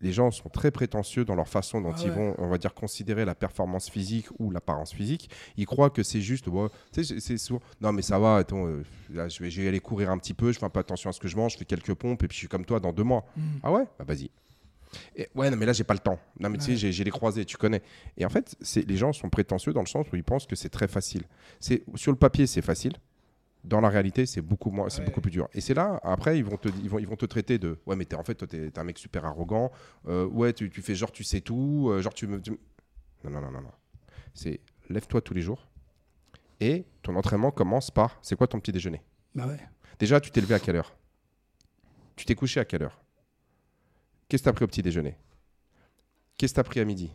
les gens sont très prétentieux dans leur façon dont ah ils vont, on va dire, considérer la performance physique ou l'apparence physique. Ils croient que c'est juste, c'est souvent, non mais ça va, attends, euh, je, vais, je, vais, aller courir un petit peu, je fais pas attention à ce que je mange, je fais quelques pompes et puis je suis comme toi dans deux mois. Hmm. Ah ouais? Bah vas-y. Ouais, non mais là j'ai pas le temps. Non mais tu sais, j'ai les croisés, tu connais. Et en fait, les gens sont prétentieux dans le sens où ils pensent que c'est très facile. C'est sur le papier c'est facile dans la réalité, c'est beaucoup, moins, c'est beaucoup plus dur. Et c'est là, après, ils vont te, ils vont, ils vont te traiter de Ouais, mais es, en fait, toi, t'es, es un mec super arrogant. Euh, ouais, tu, tu, fais genre, tu sais tout. Euh, genre, tu me. Non, non, non, non, non. C'est lève-toi tous les jours. Et ton entraînement commence par C'est quoi ton petit déjeuner? Bah ouais. Déjà, tu t'es levé à quelle heure? Tu t'es couché à quelle heure? Qu'est-ce que tu as pris au petit déjeuner? Qu'est-ce que tu as pris à midi?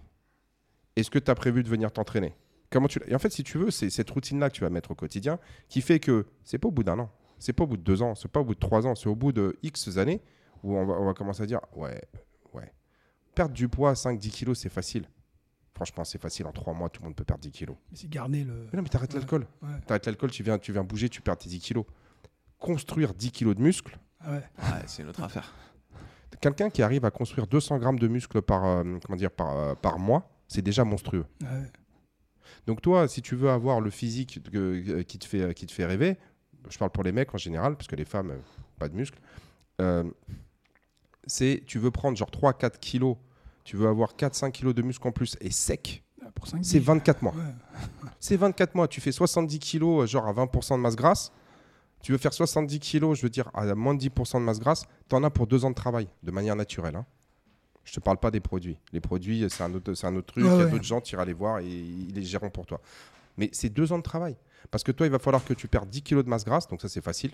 Est-ce que tu as prévu de venir t'entraîner? Comment tu Et en fait, si tu veux, c'est cette routine-là que tu vas mettre au quotidien qui fait que c'est pas au bout d'un an, c'est pas au bout de deux ans, c'est pas au bout de trois ans, c'est au bout de X années où on va, on va commencer à dire ouais, ouais, perdre du poids, 5-10 kilos, c'est facile. Franchement, c'est facile. En trois mois, tout le monde peut perdre 10 kilos. Mais c'est garder le. Mais non, mais t'arrêtes l'alcool. T'arrêtes l'alcool, tu viens, tu viens bouger, tu perds tes 10 kilos. Construire 10 kilos de muscles. Ah ouais. c'est une autre affaire. Quelqu'un qui arrive à construire 200 grammes de muscles par, euh, comment dire, par, euh, par mois, c'est déjà monstrueux. Ouais. Donc toi, si tu veux avoir le physique euh, qui, te fait, qui te fait rêver, je parle pour les mecs en général, parce que les femmes, euh, pas de muscles, euh, c'est tu veux prendre genre 3-4 kilos, tu veux avoir 4-5 kilos de muscles en plus et sec, ah, c'est 24 mois. c'est 24 mois, tu fais 70 kilos genre à 20% de masse grasse, tu veux faire 70 kilos, je veux dire à moins de 10% de masse grasse, tu en as pour 2 ans de travail, de manière naturelle. Hein. Je te parle pas des produits. Les produits, c'est un autre, un autre truc. il y a d'autres gens, tu iras les voir et ils les géreront pour toi. Mais c'est deux ans de travail. Parce que toi, il va falloir que tu perdes 10 kilos de masse grasse, donc ça c'est facile.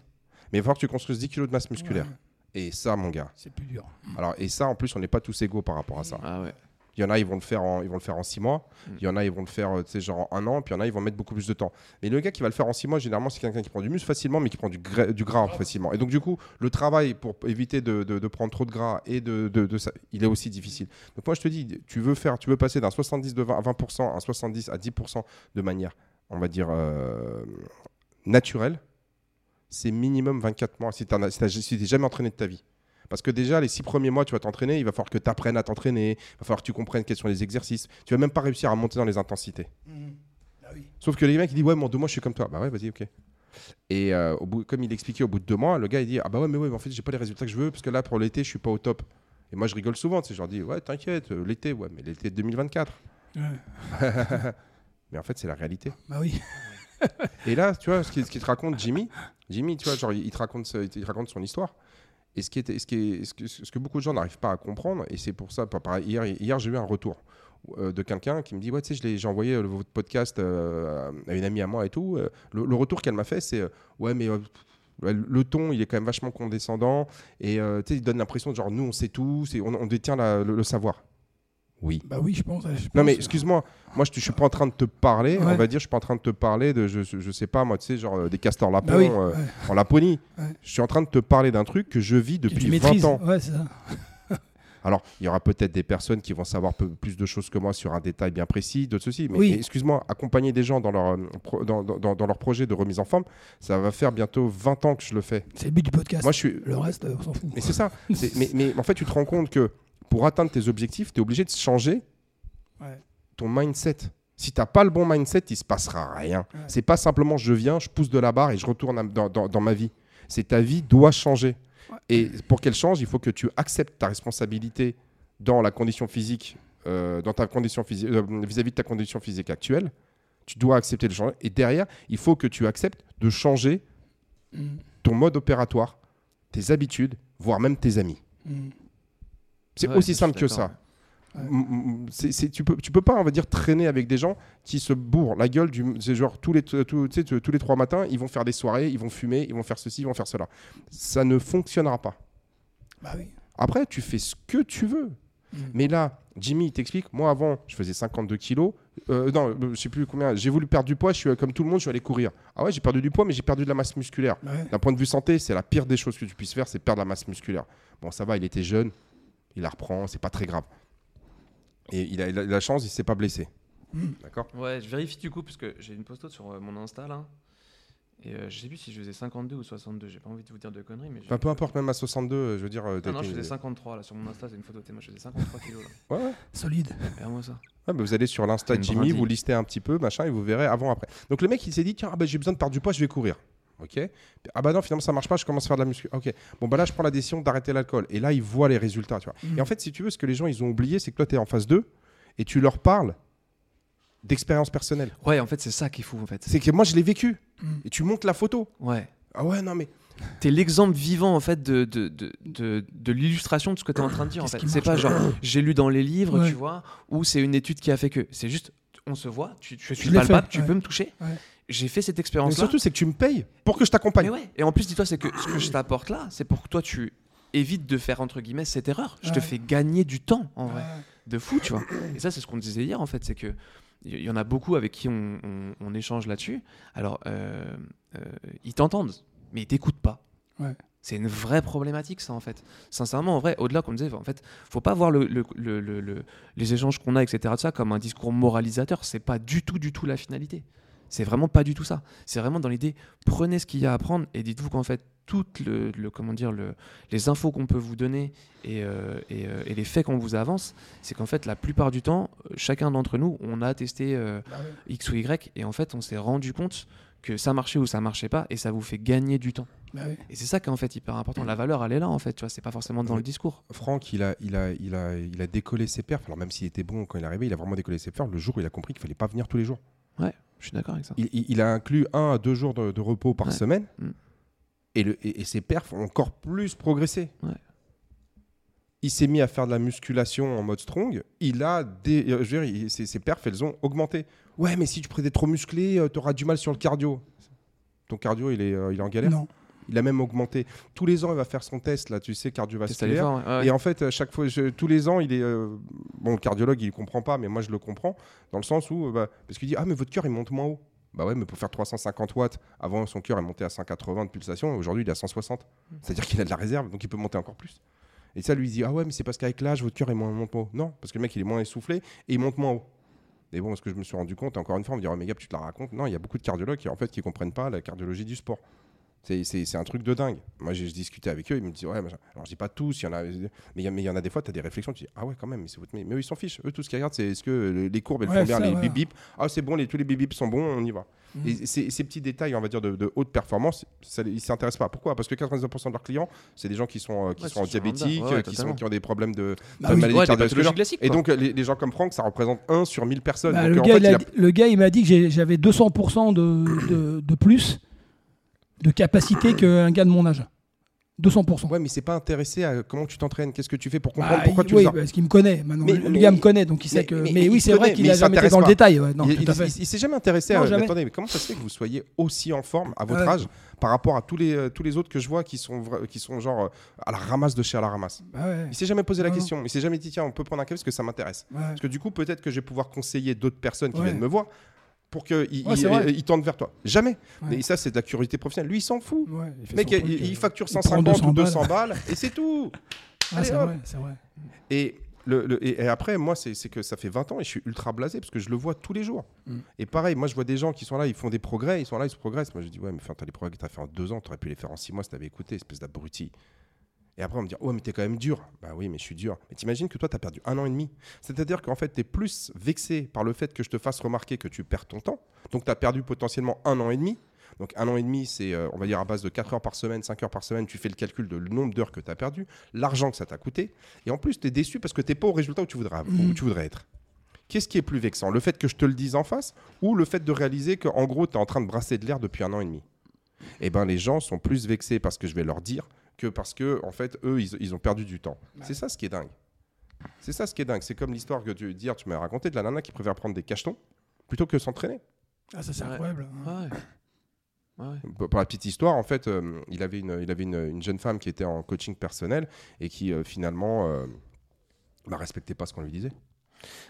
Mais il va falloir que tu construises 10 kilos de masse musculaire. Et ça, mon gars. C'est plus dur. Alors, et ça, en plus, on n'est pas tous égaux par rapport à ça. Ah ouais. Il y en a, ils vont le faire en, ils vont le faire en six mois. Mm. Il y en a, ils vont le faire, euh, tu sais, genre en un an. Puis il y en a, ils vont mettre beaucoup plus de temps. Mais le gars qui va le faire en six mois, généralement, c'est quelqu'un qui prend du muscle facilement, mais qui prend du, du gras facilement. Et donc, du coup, le travail pour éviter de, de, prendre trop de gras et de, de, ça, il est aussi difficile. Donc, moi, je te dis, tu veux faire, tu veux passer d'un 70 de 20 à 20% à 70 à 10% de manière, on va dire, euh, naturelle. C'est minimum 24 mois si tu n'es si jamais entraîné de ta vie. Parce que déjà, les six premiers mois, tu vas t'entraîner, il va falloir que tu apprennes à t'entraîner, il va falloir que tu comprennes quels sont les exercices. Tu vas même pas réussir à monter dans les intensités. Mmh. Ah Sauf que les mecs, ils disent Ouais, mon deux mois, je suis comme toi. Bah ouais, vas-y, ok. Et euh, au bout, comme il expliquait au bout de deux mois, le gars il dit Ah bah ouais, mais ouais, mais en fait, j'ai pas les résultats que je veux parce que là, pour l'été, je suis pas au top. Et moi, je rigole souvent, tu sais, je leur dis Ouais, t'inquiète, euh, l'été, ouais, mais l'été de 2024. Ouais. [LAUGHS] mais en fait, c'est la réalité. Bah oui. Et là, tu vois, ce qu'il te raconte, Jimmy, Jimmy, tu vois, genre, il te raconte, il te raconte son histoire. Et ce, que, beaucoup de gens n'arrivent pas à comprendre, et c'est pour ça, hier, hier j'ai eu un retour euh, de quelqu'un qui me dit tu sais, j'ai envoyé euh, votre podcast euh, à une amie à moi et tout. Le, retour qu'elle m'a fait, c'est Ouais, mais le ton, il est quand même vachement condescendant, et tu sais, il donne l'impression de genre, nous, on sait tout, on, détient le savoir. Oui. Bah oui, je pense. je Non mais excuse-moi, moi je, je suis pas en train de te parler, on va dire, je suis pas en train de te parler de, je, je sais pas moi, tu sais, genre euh, des castors lapons Bah oui, euh, ouais. en Laponie. Ouais. Je suis en train de te parler d'un truc que je vis depuis 20 maîtrises. ans. Ouais, c'est ça. [LAUGHS] Alors, il y aura peut-être des personnes qui vont savoir peu- plus de choses que moi sur un détail bien précis, d'autres ceci. Mais Oui. excuse-moi, accompagner des gens dans leur, euh, dans, dans- dans leur projet de remise en forme, ça va faire bientôt 20 ans que je le fais. C'est le but du podcast. Moi, je suis. Le reste, on s'en fout. Mais c'est ça. Mais, mais en fait, tu te rends compte que pour atteindre tes objectifs, tu es obligé de changer Ouais. ton mindset. Si tu n'as pas le bon mindset, il se passera rien. Ouais. C'est pas simplement je viens, je pousse de la barre et je retourne dans, dans- dans ma vie. C'est ta vie doit changer. Ouais. Et pour qu'elle change, il faut que tu acceptes ta responsabilité dans la condition physique, euh, dans ta condition physique, euh, vis-à-vis de ta condition physique actuelle. Tu dois accepter le changement. Et derrière, il faut que tu acceptes de changer Mm. ton mode opératoire, tes habitudes, voire même tes amis. Mm. C'est Ouais, aussi simple que ça. tu, peux, tu peux pas, on va dire, traîner avec des gens qui se bourrent la gueule. Du, c'est genre tous les, tout- tu sais, tous les trois matins, ils vont faire des soirées, ils vont fumer, ils vont faire ceci, ils vont faire cela. Ça ne fonctionnera pas. Bah oui. Après, tu fais ce que tu veux. Mm. Mais là, Jimmy, il t'explique, moi avant, je faisais 52 kilos. Euh, non, euh, je sais plus combien. J'ai voulu perdre du poids, je suis comme tout le monde, je suis allé courir. Ah ouais, j'ai perdu du poids, mais j'ai perdu de la masse musculaire. Ouais. D'un point de vue santé, c'est la pire des choses que tu puisses faire, c'est perdre la masse musculaire. Bon, ça va, il était jeune, il la reprend, c'est pas très grave. Et il a, il a la chance, il s'est pas blessé. Mm. D'accord? Ouais, je vérifie du coup, parce que j'ai une post sur euh, mon Insta là. Et euh, je sais plus si je faisais 52 ou 62, j'ai pas envie de vous dire de conneries. Mais Enfin, peu importe, même à 62, euh, je veux dire. euh, Ah non, je faisais 53 là sur mon Insta, c'est une photo. t'es- Moi je faisais 53 kilos là. Ouais, ouais. Solide. Regarde-moi ça. Ouais, bah, vous allez sur l'insta de Jimmy, brindille. vous listez un petit peu, machin, et vous verrez avant, après. Donc le mec, il s'est dit, tiens, ah bah, j'ai besoin de perdre du poids, je vais courir. Ok. Ah bah non, finalement ça marche pas, je commence à faire de la muscu. Ok. Bon bah là, je prends la décision d'arrêter l'alcool. Et là, il voit les résultats, tu vois. Mm. Et en fait, si tu veux, ce que les gens ils ont oublié, c'est que toi, tu es en phase 2 et tu leur parles d'expérience personnelle. Ouais, en fait, c'est ça qui est fou en fait. C'est que moi, je l'ai vécu. Mm. Et tu montes la photo. Ouais. Ah ouais, non mais. T'es l'exemple vivant en fait de, de, de, de, de l'illustration de ce que t'es en train de dire en fait. C'est pas genre [COUGHS] j'ai lu dans les livres, Ouais. tu vois, ou c'est une étude qui a fait que. C'est juste, on se voit, tu, je suis palpable, tu ouais. peux me toucher. Ouais. J'ai fait cette Mais expérience-là. surtout, c'est que tu me payes pour que je t'accompagne. Mais ouais. Et en plus, dis-toi, c'est que ce que je t'apporte là, c'est pour que toi tu évites de faire entre guillemets cette erreur. Je te fais gagner du temps en vrai, de fou, tu vois. Et ça, c'est ce qu'on disait hier en fait, c'est que il y en a beaucoup avec qui on, on- on échange là-dessus. Alors, euh, euh, ils t'entendent, mais ils t'écoutent pas. Ouais. C'est une vraie problématique, ça, en fait. Sincèrement, en vrai, au-delà, comme on disait, en fait, faut pas voir le, le- le- le- le- les échanges qu'on a, etc., de ça, comme un discours moralisateur. C'est pas du tout, du tout la finalité. C'est vraiment pas du tout ça. C'est vraiment dans l'idée, prenez ce qu'il y a à prendre et dites-vous qu'en fait, toutes le, le- comment dire, le, les infos qu'on peut vous donner et, euh, et, euh, et les faits qu'on vous avance, c'est qu'en fait, la plupart du temps, chacun d'entre nous, on a testé euh, Bah ouais. X ou Y et en fait, on s'est rendu compte que ça marchait ou ça marchait pas et ça vous fait gagner du temps. Bah ouais. Et c'est ça qui est en fait hyper important. La valeur, elle est là en fait, tu vois, c'est pas forcément dans Oui. le discours. Franck, il a, il, a, il, a, il a décollé ses perfs. Alors, même s'il était bon quand il est arrivé, il a vraiment décollé ses perfs le jour où il a compris qu'il fallait pas venir tous les jours. Je suis d'accord avec ça. Il, a inclus un à deux jours de, de repos par Ouais. semaine. Mm. Et, le, et, et ses perfs ont encore plus progressé. Ouais. Il s'est mis à faire de la musculation en mode strong. Il a des, euh, je veux dire, il- ses, ses perfs, elles ont augmenté. Ouais, mais si tu prenais trop musclé, tu auras du mal sur le cardio. Ton cardio, il est, euh, il est en galère? Non. Il a même augmenté. Tous les ans, il va faire son test, là, tu sais, cardiovasculaire. ouais. Ouais. Et en fait, à chaque fois, je- tous les ans, il est. euh, bon, le cardiologue, il ne comprend pas, mais moi, je le comprends. Dans le sens où. euh, bah, parce qu'il dit Ah, mais votre cœur, il monte moins haut. Bah ouais, mais pour faire 350 watts, avant, son cœur est monté à 180 de pulsation. et Aujourd'hui, il est à 160. C'est-à-dire qu'il a de la réserve, donc il peut monter encore plus. Et ça, lui, il dit Ah ouais, mais c'est parce qu'avec l'âge, votre cœur, il monte monte moins haut. Non, parce que le mec, il est moins essoufflé et il monte moins haut. Et bon, ce que je me suis rendu compte, encore une fois, on me dit, oh, mais Gab, tu te la racontes. Non, il y a beaucoup de cardiologues qui, en fait, qui comprennent pas la cardiologie du sport. C'est un truc de dingue. Moi, j'ai discuté avec eux, ils me disent, ouais, alors je dis pas tous, il y en a, mais il y, en a des fois, tu as des réflexions, tu dis, ah ouais, quand même, mais c'est votre. Mais eux, ils s'en fichent. Eux, tout ce qu'ils regardent, c'est est-ce que les courbes, elles font bien, les bip bip. Ah, c'est bon, les, tous les bip bip sont bons, on y va. Mm. Et ces, petits détails, on va dire, de, haute performance, ça, ils ne s'intéressent pas. Pourquoi? Parce que 99% de leurs clients, c'est des gens qui sont, euh, qui sont diabétiques, qui, sont, qui ont des problèmes de, bah maladie Et donc, les, gens comme Franck, ça représente 1 sur 1000 personnes. Bah, le, gars, le, gars, il m'a dit que j'avais 200% de, de, de plus de capacité qu'un gars de mon âge. 200%. Ouais, mais c'est pas intéressé à comment tu t'entraînes, qu'est-ce que tu fais pour bah, comprendre pourquoi tu oui, parce qu'il me connaît. Maintenant, le gars me connaît, donc il sait que. Mais, oui, c'est vrai qu'il a jamais été dans le détail. non, il, il, s'est jamais intéressé à. Attendez, mais comment ça se fait que vous soyez aussi en forme à votre âge par rapport à tous les, euh, tous les autres que je vois qui sont, qui sont genre euh, à la ramasse de chez à la ramasse? Bah Il s'est jamais posé la question. Il s'est jamais dit tiens, on peut prendre un café parce que ça m'intéresse. Parce que du coup, peut-être que je vais pouvoir conseiller d'autres personnes qui viennent me voir pour qu'il il, tente vers toi. Jamais. Mais ça, c'est de la curiosité professionnelle. Lui, il s'en fout. il Mec, il, facture 150 ou 200 balles, et c'est tout. c'est vrai, vrai, Et, le, et, après, moi, c'est que ça fait 20 ans et je suis ultra blasé parce que je le vois tous les jours. Mm. Et pareil, moi, je vois des gens qui sont là, ils font des progrès, ils sont là, ils se progressent. Moi, je dis, ouais, mais as les progrès que tu as fait en deux ans, tu aurais pu les faire en six mois si tu avais écouté, espèce d'abruti. Et après, on me dit, ouais, mais t'es quand même dur. Bah oui, mais je suis dur. Mais t'imagines que toi, t'as perdu un an et demi. C'est-à-dire qu'en fait, t'es plus vexé par le fait que je te fasse remarquer que tu perds ton temps. Donc, t'as perdu potentiellement un an et demi. Donc, un an et demi, c'est, euh, on va dire, à base de 4 heures par semaine, 5 heures par semaine. Tu fais le calcul de le nombre d'heures que t'as perdu, l'argent que ça t'a coûté. Et en plus, t'es déçu parce que t'es pas au résultat où tu voudrais, où mmh. tu voudrais être. Qu'est-ce qui est plus vexant? Le fait que je te le dise en face ou le fait de réaliser qu'en gros, tu es en train de brasser de l'air depuis un an et demi? Eh bien, les gens sont plus vexés parce que je vais leur dire que parce que, en fait, eux, ils, ont perdu du temps. C'est ça ce qui est dingue. C'est ça ce qui est dingue. C'est comme l'histoire que tu dire, tu m'as raconté de la nana qui préfère prendre des cachetons plutôt que s'entraîner. Ah, ça c'est incroyable. Hein. Pour la petite histoire, en fait, euh, il avait, une, il avait une, jeune femme qui était en coaching personnel et qui euh, finalement ne euh, bah, respectait pas ce qu'on lui disait.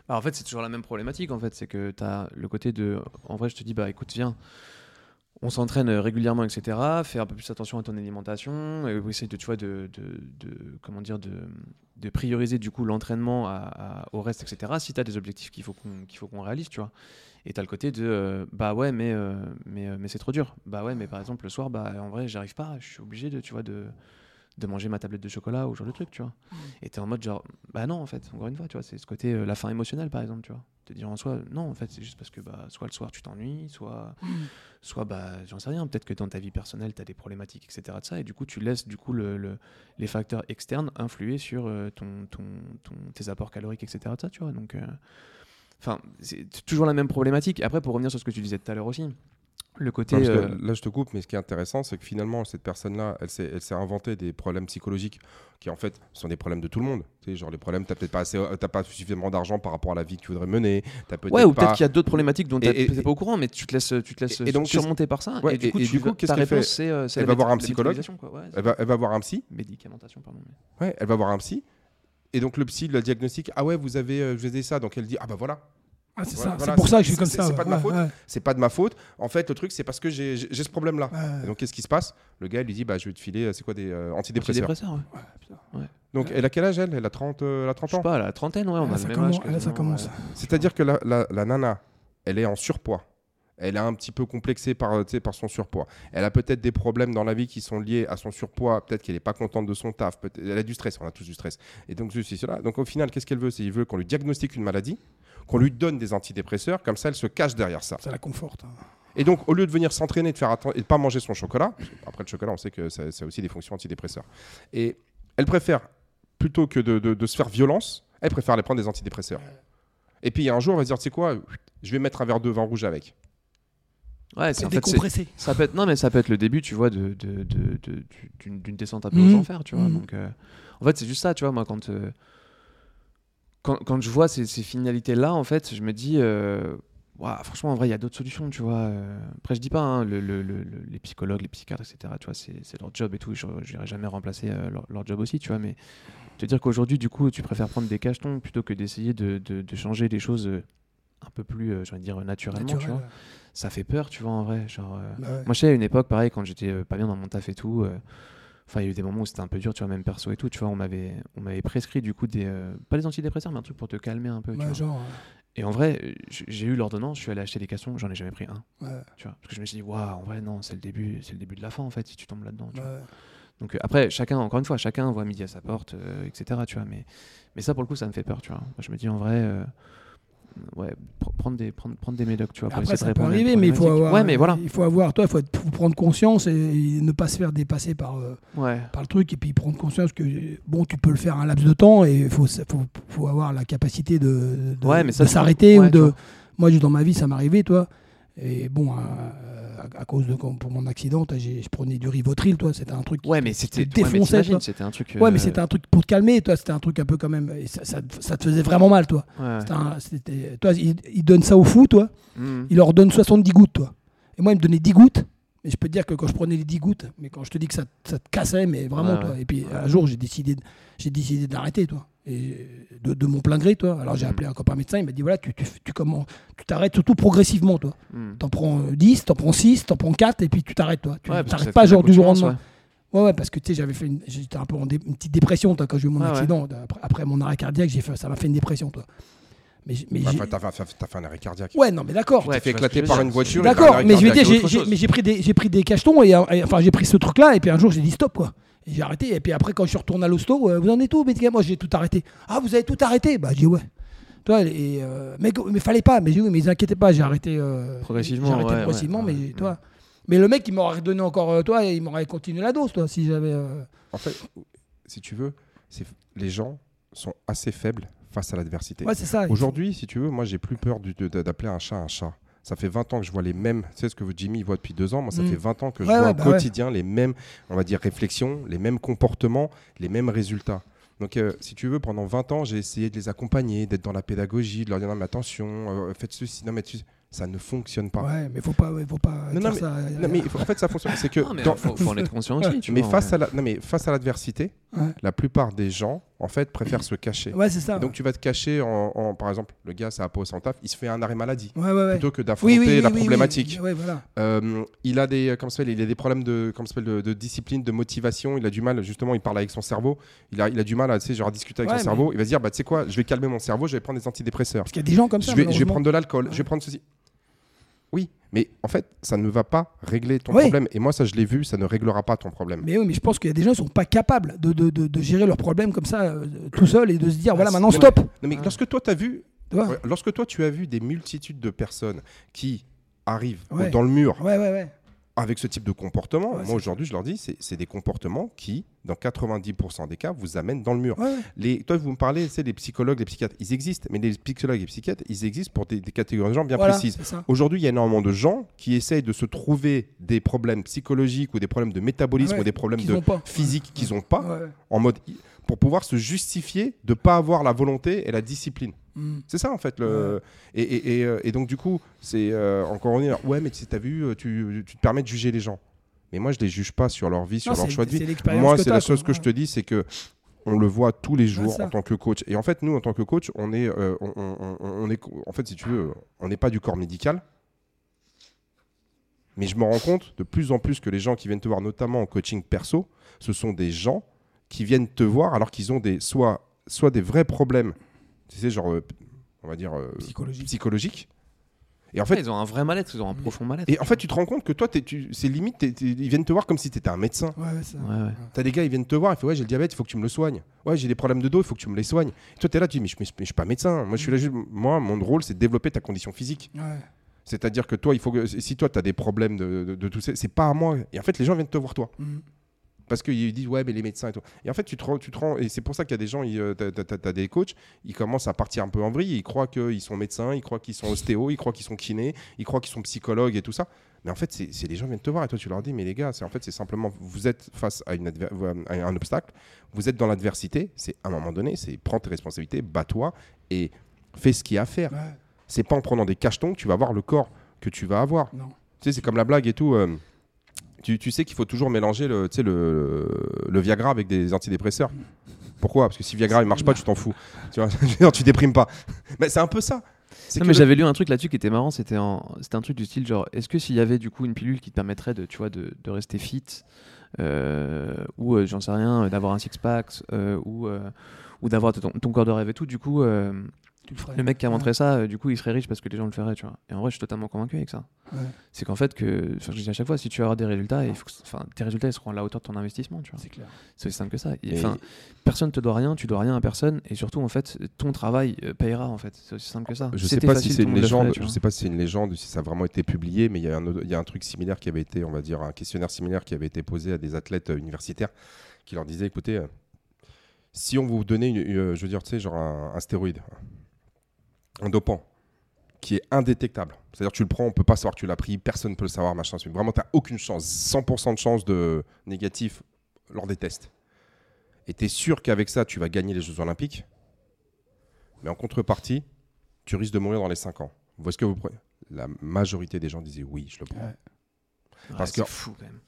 Bah, en fait, c'est toujours la même problématique. En fait, c'est que tu as le côté de. En vrai, je te dis, bah écoute, viens on s'entraîne régulièrement, etc. Faire un peu plus attention à ton alimentation, et essayer de, tu vois, de, comment dire, de, prioriser du coup l'entraînement au reste, etc. Si tu as des objectifs qu'il faut qu'on qu'il faut qu'on réalise, tu vois. Et tu as le côté de euh, bah ouais, mais, euh, mais, euh, mais c'est trop dur. Bah ouais, mais par exemple, le soir, bah en vrai, j'arrive pas, je suis obligé de, tu vois, de, de manger ma tablette de chocolat ou ce genre de truc, tu vois. Mmh. Et tu es en mode genre, bah non, en fait, encore une fois, tu vois, c'est ce côté, euh, la fin émotionnelle, par exemple, tu vois. Te dire en soi, non, en fait, c'est juste parce que bah, soit le soir tu t'ennuies, soit, mmh. soit bah, j'en sais rien, peut-être que dans ta vie personnelle, tu as des problématiques, etc. De ça, et du coup, tu laisses du coup le, les facteurs externes influer sur euh, ton, ton, ton, tes apports caloriques, etc. De ça, tu vois. Donc, euh, c'est toujours la même problématique. Après, pour revenir sur ce que tu disais tout à l'heure aussi, le côté. Euh, là, je te coupe, mais ce qui est intéressant, c'est que finalement, cette personne-là, elle s'est inventé des problèmes psychologiques qui, en fait, sont des problèmes de tout le monde. Tu sais, genre, les problèmes, tu n'as peut-être pas, assez, pas suffisamment d'argent par rapport à la vie que tu voudrais mener. As ouais, ou peut-être qu'il y a d'autres problématiques dont tu n'es pas au courant, mais tu te laisses, tu te laisses et donc, surmonter par ça. et du coup, qu'est-ce qu'elle fait euh, Elle va voir un psychologue. elle, va, elle va voir un psy. Médicamentation, pardon. Ouais, elle va voir un psy. Et donc, le psy, le diagnostic, ah ouais, vous avez, euh, vous avez ça. Donc, elle dit, ah bah voilà ah, c'est pour ça que je suis comme ça. C'est pas de ma faute. C'est pas de ma faute. En fait, le truc, c'est parce que j'ai ce problème-là. Donc, qu'est-ce qui se passe? Le gars, il lui dit bah, Je vais te filer, c'est quoi des euh, antidépresseurs Antidépresseurs, Donc, elle a quel âge, elle? Elle a 30, euh, 30 ans Je sais pas, elle a la trentaine, ouais. On a ça, commence, ça commence. C'est-à-dire que la, la, nana, elle est en surpoids. Elle est un petit peu complexée par, par son surpoids. Elle a peut-être des problèmes dans la vie qui sont liés à son surpoids. Peut-être qu'elle n'est pas contente de son taf. Elle a du stress. On a tous du stress. Et donc, ceci, cela. Donc, au final, qu'est-ce qu'elle veut? C'est qu'il veut qu'on lui diagnostique une maladie qu'on lui donne des antidépresseurs, comme ça elle se cache derrière ça. Ça la conforte. Hein. Et donc, au lieu de venir s'entraîner de faire et de pas manger son chocolat, après le chocolat, on sait que ça, a aussi des fonctions antidépresseurs. Et elle préfère, plutôt que de, se faire violence, elle préfère aller prendre des antidépresseurs. Et puis, il y a un jour, elle va se dire, tu sais quoi, je vais mettre un verre de vin rouge avec. Ouais, c'est décompressé. ça peut être non, mais ça peut être le début, tu vois, d'une de, descente un peu mmh. aux enfers, tu vois. Mmh. Donc, euh, en fait, c'est juste ça, tu vois, moi, quand euh, quand, je vois ces, finalités-là, en fait, je me dis, euh, franchement, en vrai, il y a d'autres solutions, tu vois. Après, je dis pas, hein, les psychologues, les psychiatres, etc., tu vois, c'est leur job et tout. Je n'irai jamais remplacer leur, job aussi, tu vois. Mais te dire qu'aujourd'hui, du coup, tu préfères prendre des cachetons plutôt que d'essayer de, changer les choses un peu plus, je vais dire, naturellement, tu vois. Ça fait peur, tu vois, en vrai. Genre, bah Moi, je sais, à une époque, pareil, quand j'étais pas bien dans mon taf et tout Enfin, il y a eu des moments où c'était un peu dur, tu vois, même perso et tout, tu vois, on m'avait, on m'avait prescrit du coup des, euh, pas des antidépresseurs, mais un truc pour te calmer un peu, tu vois. Genre, Et en vrai, j'ai eu l'ordonnance, je suis allé acheter des castons, j'en ai jamais pris un. Tu vois, parce que je me suis dit, waouh, en vrai, non, c'est le début, c'est le début de la fin en fait, si tu tombes là-dedans. Donc euh, après, chacun, encore une fois, chacun voit midi à sa porte, euh, etc. Tu vois, mais, mais ça, pour le coup, ça me fait peur, tu vois. Moi, je me dis, en vrai, euh, ouais, pr- prendre des, prendre, prendre des médocs, tu vois, pour Après, ça peut arriver, mais il faut avoir. Ouais, mais voilà. Il faut avoir, toi, il faut, prendre conscience et, et ne pas se faire dépasser par, euh, Ouais. par le truc et puis prendre conscience que bon, tu peux le faire un laps de temps et il faut, faut, faut avoir la capacité de, de, Ouais, s'arrêter ou de. Moi, dans ma vie, ça m'arrivait, toi. Et bon, à, cause de pour mon accident, je prenais du Rivotril, toi. C'était un truc. Ouais, mais c'était. te ouais, c'était un truc. Ouais, mais euh, c'était un truc pour te calmer, toi. C'était un truc un peu quand même. et ça, ça, ça te faisait vraiment mal, toi. ouais. Un- toi, il, il donne ça aux fous, toi. Mhm. Il leur donne 70 gouttes, toi. Et moi, il me donnait 10 gouttes. Et je peux te dire que quand je prenais les 10 gouttes, mais quand je te dis que ça, ça te cassait, mais vraiment, Ouais, toi. Et puis un jour, j'ai décidé, de- j'ai décidé d'arrêter, toi. Et de, de mon plein gré, toi. Alors j'ai Mhm. appelé un copain médecin, il m'a dit voilà, tu, tu, tu, comment, tu t'arrêtes surtout progressivement, toi. Mhm. T'en prends euh, 10, t'en prends 6, t'en prends 4, et puis tu t'arrêtes, toi. Tu Ouais, t'arrêtes pas genre du jour au lendemain. Ouais, ouais, parce que tu sais, j'avais fait une, j'étais un peu en dé- une petite dépression, toi, quand j'ai eu mon ouais. accident. Après, après mon arrêt cardiaque, j'ai fait, ça m'a fait une dépression, toi. Mais, mais Bah, T'as fait, t'as fait un arrêt cardiaque. ouais, non, mais d'accord. Tu Ouais, t'es fait éclater par une voiture. D'accord, mais je veux dire, j'ai, autre j'ai- chose. mais j'ai pris des, j'ai pris des cachetons et, et- enfin j'ai pris ce truc-là et puis un jour j'ai dit stop quoi. Et j'ai arrêté et puis après quand je suis retourné à l'hosto, euh, vous en êtes où médicament Moi j'ai tout arrêté. Ah vous avez tout arrêté? Bah j'ai dit ouais. Toi et euh, mais mais fallait pas. Mais j'ai dit oui mais ils inquiétez pas, j'ai arrêté euh, Progressivement, J'ai arrêté ouais, progressivement, ouais, mais ouais. toi. Mais le mec il m'aurait donné encore euh, toi et il m'aurait continué la dose toi si j'avais. euh, En fait, si tu veux, c'est- les gens sont assez faibles face à l'adversité. Ouais c'est ça. Aujourd'hui, si tu veux, moi j'ai plus peur du- de- d'appeler un chat un chat. Ça fait 20 ans que je vois les mêmes, tu sais ce que Jimmy voit depuis deux ans, moi ça Mm. fait 20 ans que je Ouais, vois ouais, au bah ouais. quotidien les mêmes, on va dire, réflexions, les mêmes comportements, les mêmes résultats. Donc euh, si tu veux, pendant 20 ans, j'ai essayé de les accompagner, d'être dans la pédagogie, de leur dire non mais attention, euh, faites ceci, non mais tu- ça ne fonctionne pas. Ouais mais faut pas ouais, faut pas Non, non, ça. Non, mais en fait ça fonctionne, c'est que Non, mais dans- faut, faut en être conscient aussi. [LAUGHS] tu mais vois, face ouais. à la, non mais face à l'adversité, Ouais. la plupart des gens en fait préfèrent se cacher. Ouais c'est ça. Et donc tu vas te cacher en, en- par exemple, le gars ça a pas au taf, il se fait un arrêt maladie ouais ouais ouais. plutôt que d'affronter Oui, oui, oui, la problématique. Voilà. Euh, il a des ça il a des problèmes de ça de, de discipline, de motivation. Il a du mal justement. Il parle avec son cerveau. Il a, il a du mal à tu sais, genre à discuter avec son cerveau. Il va se dire bah tu sais quoi, je vais calmer mon cerveau, je vais prendre des antidépresseurs. Parce qu'il y a des gens comme ça. Je vais, je vais prendre de l'alcool. Je vais prendre ceci. Oui, mais en fait ça ne va pas régler ton Oui. problème. Et moi ça je l'ai vu, ça ne réglera pas ton problème. Mais oui, mais je pense qu'il y a des gens qui sont pas capables de, de, de, de gérer leurs problèmes comme ça euh, tout seul et de se dire voilà Ah, maintenant stop. Non, mais Ah. lorsque toi tu as vu, lorsque toi tu as vu des multitudes de personnes qui arrivent Ouais. dans le mur Ouais ouais ouais. Avec ce type de comportement, Ouais, moi aujourd'hui je leur dis, c'est des comportements qui, dans 90% des cas, vous amènent dans le mur. Ouais. Les, toi, vous me parlez, c'est les psychologues, les psychiatres, ils existent, mais les psychologues et psychiatres, ils existent pour des, des catégories de gens bien Voilà, précises. Aujourd'hui, il y a énormément de gens qui essayent de se trouver des problèmes psychologiques ou des problèmes de métabolisme ouais, ou des problèmes qu'ils de physique qu'ils n'ont pas, en mode pour pouvoir se justifier de pas avoir la volonté et la discipline. Mm. C'est ça en fait. Le... Et, et- et, euh, et donc du coup, c'est euh, encore on est là, ouais, mais tu as vu, euh, tu, tu te permets de juger les gens. Mais moi, je les juge pas sur leur vie, sur Non, leur choix de vie. Moi, c'est la chose quoi. que je te dis, c'est que on le voit tous les jours en tant que coach. Et en fait, nous, en tant que coach, on est, euh, on- on est, en fait, si tu veux, on n'est pas du corps médical. Mais je me rends compte de plus en plus que les gens qui viennent te voir, notamment en coaching perso, ce sont des gens qui viennent te voir alors qu'ils ont des, soit, soit des vrais problèmes, tu sais, genre, euh, on va dire, euh, Psychologie. psychologiques. Et en Ouais, fait, ils ont un vrai mal-être, ils ont un profond mal-être. et en fait, tu te rends compte que toi, t'es- tu- c'est limite, t'es- t'es- ils viennent te voir comme si tu étais un médecin. Ouais, ouais, ça. Ouais, ouais. T'as des gars, ils viennent te voir, ils font Ouais, j'ai le diabète, il faut que tu me le soignes. Ouais, j'ai des problèmes de dos, il faut que tu me les soignes. Et toi, t'es là, tu dis Mais je, mais je- mais je suis pas médecin. Moi, je suis là juste. Moi, mon rôle, c'est de développer ta condition physique. Ouais. C'est-à-dire que toi, il faut que. Si toi, tu as des problèmes de, de, de tout ça, c'est pas à moi. Et en fait, les gens viennent te voir, toi. Mm. Parce qu'ils disent Ouais, mais les médecins et tout. Et en fait, tu te rends. Tu te rends et c'est pour ça qu'il y a des gens, euh, t'as- t'as des coachs, ils commencent à partir un peu en vrille. Ils croient qu'ils sont médecins, ils croient qu'ils sont ostéo, ils croient qu'ils sont kinés, ils croient qu'ils sont psychologues et tout ça. Mais en fait, c'est les gens viennent te voir et toi, tu leur dis Mais les gars, c'est en fait, c'est simplement. Vous êtes face à, une adver- à un obstacle, vous êtes dans l'adversité. C'est à un moment donné, c'est prends tes responsabilités, bats-toi et fais ce qu'il y a à faire. Ouais. C'est pas en prenant des cachetons que tu vas avoir le corps que tu vas avoir. Non. Tu sais, c'est comme la blague et tout. euh, tu, tu sais qu'il faut toujours mélanger le, le, le Viagra avec des antidépresseurs. Pourquoi? Parce que si Viagra il marche pas, tu t'en fous. Tu vois, [LAUGHS] tu déprimes pas. Mais c'est un peu ça. Non, mais le- j'avais lu un truc là-dessus qui était marrant, c'était c'était un truc du style genre, est-ce que s'il y avait du coup une pilule qui te permettrait de, tu vois, de, de rester fit, euh, ou euh, j'en sais rien, euh, d'avoir un six-pack, euh, ou, ou d'avoir ton, ton corps de rêve et tout, du coup, le mec qui a montré ça, euh, du coup, il serait riche parce que les gens le feraient, tu vois. Et en vrai, je suis totalement convaincu avec ça. C'est qu'en fait, que, je dis à chaque fois, si tu veux avoir des résultats, il faut que, tes résultats ils seront à la hauteur de ton investissement, tu vois. C'est clair. C'est aussi simple que ça. Personne te doit rien, tu dois rien à personne, et surtout, en fait, ton travail euh, payera, en fait. C'est aussi simple que ça. Je sais pas si c'est une légende, je sais pas si c'est une légende, si ça a vraiment été publié, mais il y, a un, y a un truc similaire qui avait été, on va dire, un questionnaire similaire qui avait été posé à des athlètes euh, universitaires qui leur disait, écoutez, si on vous donnait, une, je veux dire, tu sais, genre un stéroïde, un dopant qui est indétectable. C'est-à-dire tu le prends, on peut pas savoir que tu l'as pris, personne ne peut le savoir, machin. Vraiment, tu n'as aucune chance, 100% de chance de négatif lors des tests. Et tu es sûr qu'avec ça, tu vas gagner les Jeux Olympiques. Mais en contrepartie, tu risques de mourir dans les 5 ans. Vous voyez ce que vous prenez La majorité des gens disaient oui, je le prends. Parce que c'est fou quand même.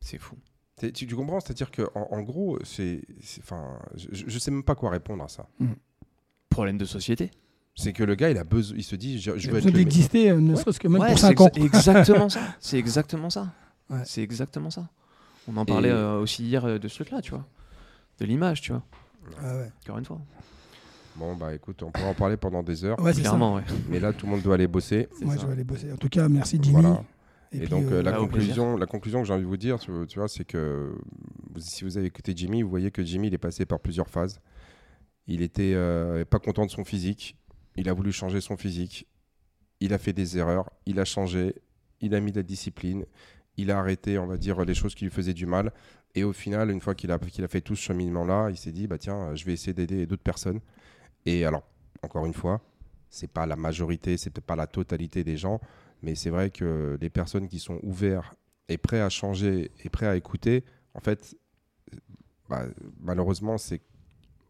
C'est fou. Tu, tu, comprends? C'est-à-dire qu'en en, gros, c'est, enfin, je ne sais même pas quoi répondre à ça. Mm problème de société. C'est que le gars, il a besoin, il se dit, je, je veux être d'exister, euh, ne serait-ce que même pour 5 ans. C'est exactement ça. [LAUGHS] C'est exactement ça. C'est exactement ça. On en parlait euh, aussi hier euh, de ce truc-là, tu vois, de l'image, tu vois. Ah ouais. Encore une fois. Bon bah écoute, on pourra en parler pendant des heures. Ouais, Clairement, ouais. Mais là, tout le monde doit aller bosser. Moi, je vais aller bosser. En tout cas, merci Jimmy. Et, donc la conclusion, la conclusion que j'ai envie de vous dire, tu, vois, c'est que si vous avez écouté Jimmy, vous voyez que Jimmy, il est passé par plusieurs phases. Il était euh, pas content de son physique. Il a voulu changer son physique. Il a fait des erreurs. Il a changé. Il a mis de la discipline. Il a arrêté, on va dire, les choses qui lui faisaient du mal. Et au final, une fois qu'il a, a fait tout ce cheminement-là, il s'est dit bah tiens, je vais essayer d'aider d'autres personnes. Et alors, encore une fois, c'est pas la majorité, c'est peut-être pas la totalité des gens, mais c'est vrai que les personnes qui sont ouvertes et prêts à changer et prêts à écouter, en fait, bah, malheureusement, c'est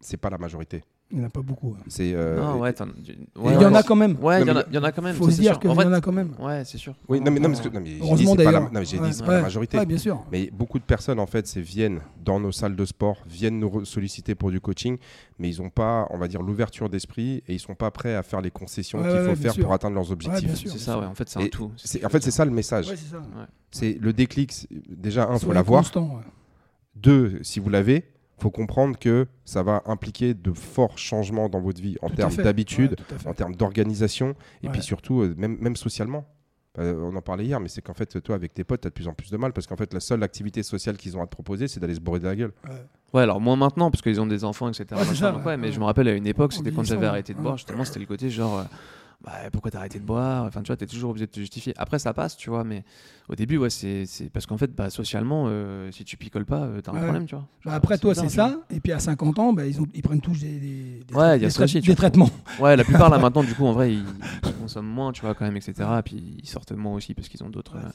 c'est pas la majorité. Il n'y en a pas beaucoup. Hein. C'est. Euh, ouais, il y en a quand même. Ouais, il y, y, en a quand même. Faut se dire qu'il y en a quand même. Ouais, c'est sûr. Oui, non, mais, non, mais, non, mais Heureusement d'ailleurs. Non, j'ai dit c'est pas la majorité. Ouais, bien sûr. Mais beaucoup de personnes en fait, c'est viennent dans nos salles de sport, viennent nous solliciter pour du coaching, mais ils n'ont pas, on va dire, l'ouverture d'esprit et ils sont pas prêts à faire les concessions qu'il faut faire pour atteindre leurs objectifs. C'est ça, ouais. En fait, c'est un tout. En fait, c'est ça le message. C'est le déclic. Déjà, un, faut l'avoir. Deux, si vous l'avez, faut comprendre que ça va impliquer de forts changements dans votre vie en termes d'habitude, en termes d'organisation et puis surtout euh, même, même socialement. Euh, on en parlait hier, mais c'est qu'en fait, toi, avec tes potes, tu as de plus en plus de mal parce qu'en fait, la seule activité sociale qu'ils ont à te proposer, c'est d'aller se bourrer de la gueule. Ouais, alors moins maintenant parce qu'ils ont des enfants, etc. mais je me rappelle à une époque, c'était quand j'avais arrêté de boire, justement, c'était le côté genre. Euh, bah, pourquoi t'as arrêté de boire? Enfin, tu vois, t'es toujours obligé de te justifier. Après, ça passe, tu vois, mais au début, ouais, c'est parce qu'en fait, bah, socialement, euh, si tu picoles pas, euh, t'as un problème, tu vois. Bah, après, toi, c'est ça. Et puis à 50 ans, bah, ils, ont, ils prennent tous des, des, ouais, des, traitements. Ouais, la plupart là [LAUGHS] maintenant, du coup, en vrai, ils, consomment moins, tu vois, quand même, etc. Puis ils sortent moins aussi parce qu'ils ont d'autres euh,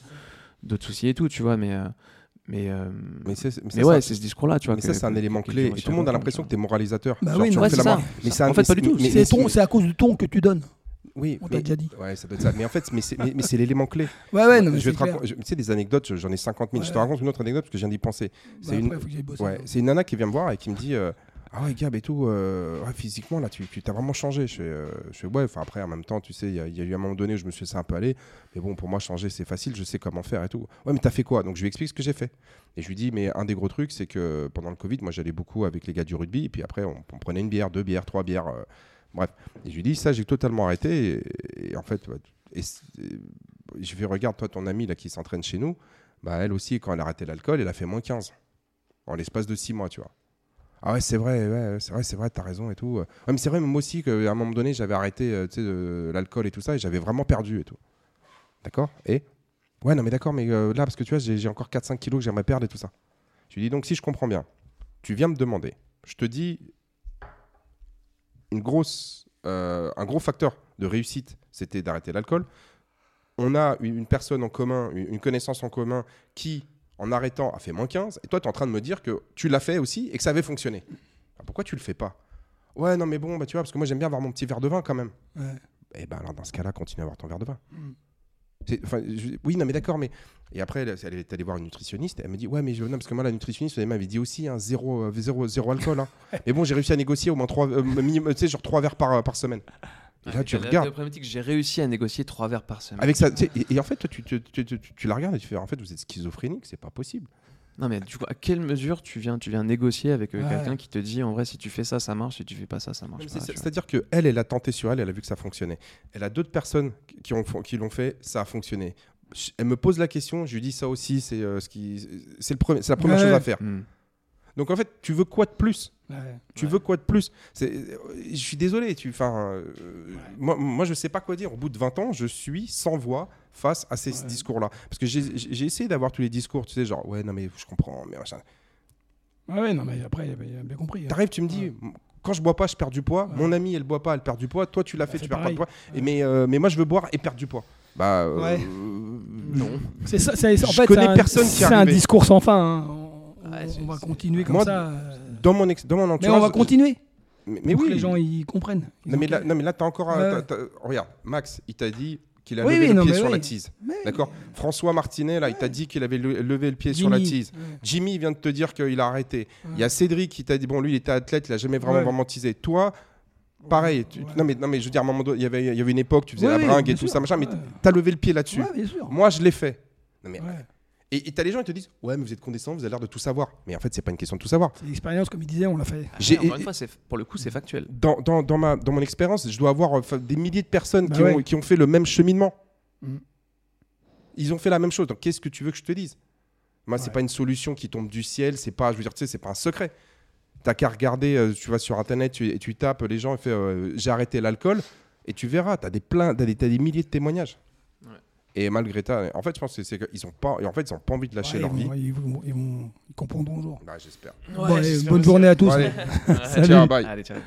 d'autres soucis et tout, tu vois, mais. Mais, mais, mais, ouais, c'est ce discours-là, tu vois. Mais ça, c'est un élément clé. Et tout le monde a l'impression que tu es moralisateur. Bah oui, c'est ça. Mais en fait, pas du tout. C'est à cause du ton que tu donnes. Oui, on t'a déjà dit. Ouais, ça doit être ça. Mais en fait, mais c'est l'élément clé. [LAUGHS] Ouais, ouais, non, mais je vais te raconter. Tu sais, des anecdotes, j'en ai 50 000. Je te raconte une autre anecdote parce que je viens d'y penser. C'est bah, une... ouais, une nana qui vient me voir et qui me dit euh, Ah ouais, Gab et tout, euh, physiquement, là, tu t'as vraiment changé. Je fais, euh, je fais Ouais, enfin, après, en même temps, tu sais, il y, a eu un moment donné où je me suis laissé un peu aller. Mais bon, pour moi, changer, c'est facile, je sais comment faire et tout. Ouais, mais t'as fait quoi? Donc, je lui explique ce que j'ai fait. Et je lui dis Mais un des gros trucs, c'est que pendant le Covid, moi, j'allais beaucoup avec les gars du rugby. Et puis après, on, on prenait une bière, deux bières, trois bières Bref, je lui dis ça, j'ai totalement arrêté. Et, en fait, et, je vais regarde toi ton amie là qui s'entraîne chez nous, bah elle aussi quand elle a arrêté l'alcool, elle a fait moins 15 en l'espace de 6 mois, tu vois. Ah ouais, c'est vrai, c'est vrai, c'est vrai, t'as raison et tout. Ouais, mais c'est vrai, moi aussi, qu'à un moment donné, j'avais arrêté euh, l'alcool et tout ça, et j'avais vraiment perdu et tout. D'accord? Et? Ouais, non, mais d'accord, mais euh, là, parce que tu vois, j'ai encore 4-5 kilos que j'aimerais perdre et tout ça. Je lui dis donc, si je comprends bien, tu viens me demander, je te dis, une grosse, euh, un gros facteur de réussite, c'était d'arrêter l'alcool. On a une personne en commun, une connaissance en commun qui, en arrêtant, a fait moins 15. Et toi, tu es en train de me dire que tu l'as fait aussi et que ça avait fonctionné. pourquoi tu le fais pas? Ouais, non, mais bon, bah, tu vois, parce que moi, j'aime bien avoir mon petit verre de vin quand même. Ouais. Et eh ben alors, dans ce cas-là, continue à avoir ton verre de vin. Mm oui, non, mais d'accord, mais. Et après, elle, est allée voir une nutritionniste. Elle me dit Ouais, mais je... non, parce que moi, la nutritionniste, elle m'avait dit aussi hein, zéro, euh, zéro, zéro, alcool. Hein. [LAUGHS] mais bon, j'ai réussi à négocier au moins trois, euh, minimum, tu sais, genre trois verres par, par semaine. Et là, tu regardes. j'ai réussi à négocier trois verres par semaine. Avec ça, et, en fait, toi, tu, tu, tu, tu, la regardes et tu fais En fait, vous êtes schizophrénique, c'est pas possible. Non, mais du coup, à quelle mesure tu viens, tu viens négocier avec euh, Ouais. quelqu'un qui te dit en vrai, si tu fais ça, ça marche, si tu fais pas ça, ça marche pas. C'est-à-dire que elle, elle a tenté sur elle, elle a vu que ça fonctionnait. Elle a d'autres personnes qui ont qui l'ont fait, ça a fonctionné. Elle me pose la question, je lui dis ça aussi, c'est euh, ce qui, c'est le premier, c'est la première Ouais. chose à faire. Hmm. Donc en fait, tu veux quoi de plus? Ouais. Tu Ouais. veux quoi de plus? Euh, Je suis désolé, tu, enfin, euh, moi, moi je sais pas quoi dire. Au bout de 20 ans, je suis sans voix face à ces Ouais. discours-là. Parce que j'ai essayé d'avoir tous les discours, tu sais, genre ouais non mais je comprends, mais machin. Ouais, ouais, non, mais après, il a bien compris. hein. T'arrives, tu me dis, quand je bois pas, je perds du poids. Ouais. Mon ami, elle boit pas, elle perd du poids. Toi, tu l'as Bah, fait, tu perds pas de pareil. poids. Et mais, euh, mais moi, je veux boire et perdre du poids. Bah, euh, Ouais. Non. C'est ça, c'est- en Je fait, connais personne qui est C'est un discours sans fin. hein. On, Ouais, on c'est- va continuer comme Moi, ça. euh, Dans mon, ex- dans mon Mais entourage. on va continuer. Mais, mais pour oui. que les gens ils comprennent. Ils non, mais là, non, mais là, t'as encore. regarde, Max, il t'a dit qu'il a Oui, levé oui, le pied mais sur oui. la tease. Mais- D'accord François Martinet, là, il t'a dit qu'il avait le- levé le pied sur la tease. Jimmy vient de te dire qu'il a arrêté. Il y a Cédric qui t'a dit, bon, lui, il était athlète, il a jamais vraiment, vraiment teasé. Toi, pareil. tu- Ouais. non, mais, non, mais je veux dire, à un moment donné, il y avait, il y avait une époque, tu faisais Oui, la oui, bringue et tout sûr. ça, machin, mais Ouais. t'as levé le pied là-dessus. Ouais. Moi, je l'ai fait. Non, mais, Ouais. Et et t'as les gens qui te disent, ouais, mais vous êtes condescendant, vous avez l'air de tout savoir. Mais en fait, c'est pas une question de tout savoir. C'est l'expérience, comme il disait, on l'a fait. J'ai- Encore une fois, c'est- pour le coup, c'est factuel. Dans, dans, dans, ma, dans mon expérience, je dois avoir des milliers de personnes Bah qui, ouais. ont, qui ont fait le même cheminement. Mm. Ils ont fait la même chose. Donc, qu'est-ce que tu veux que je te dise? Moi, c'est Ouais. pas une solution qui tombe du ciel. C'est pas, je veux dire, tu sais, c'est pas un secret. T'as qu'à regarder, euh, tu vas sur internet tu- et tu tapes les gens et fais euh, j'ai arrêté l'alcool et tu verras, t'as des plein, t'as des, t'as des milliers de témoignages. Et malgré ça, en fait, je pense que c'est qu'ils ont pas, et en fait, ils ont pas envie de lâcher Ouais, leur ils, vie. ils, vont, ils vont- ils comprendront un jour. Bah, j'espère. Bon, bonne journée à tous. Bon, allez. [LAUGHS] Salut. Ciao, bye. Allez, ciao.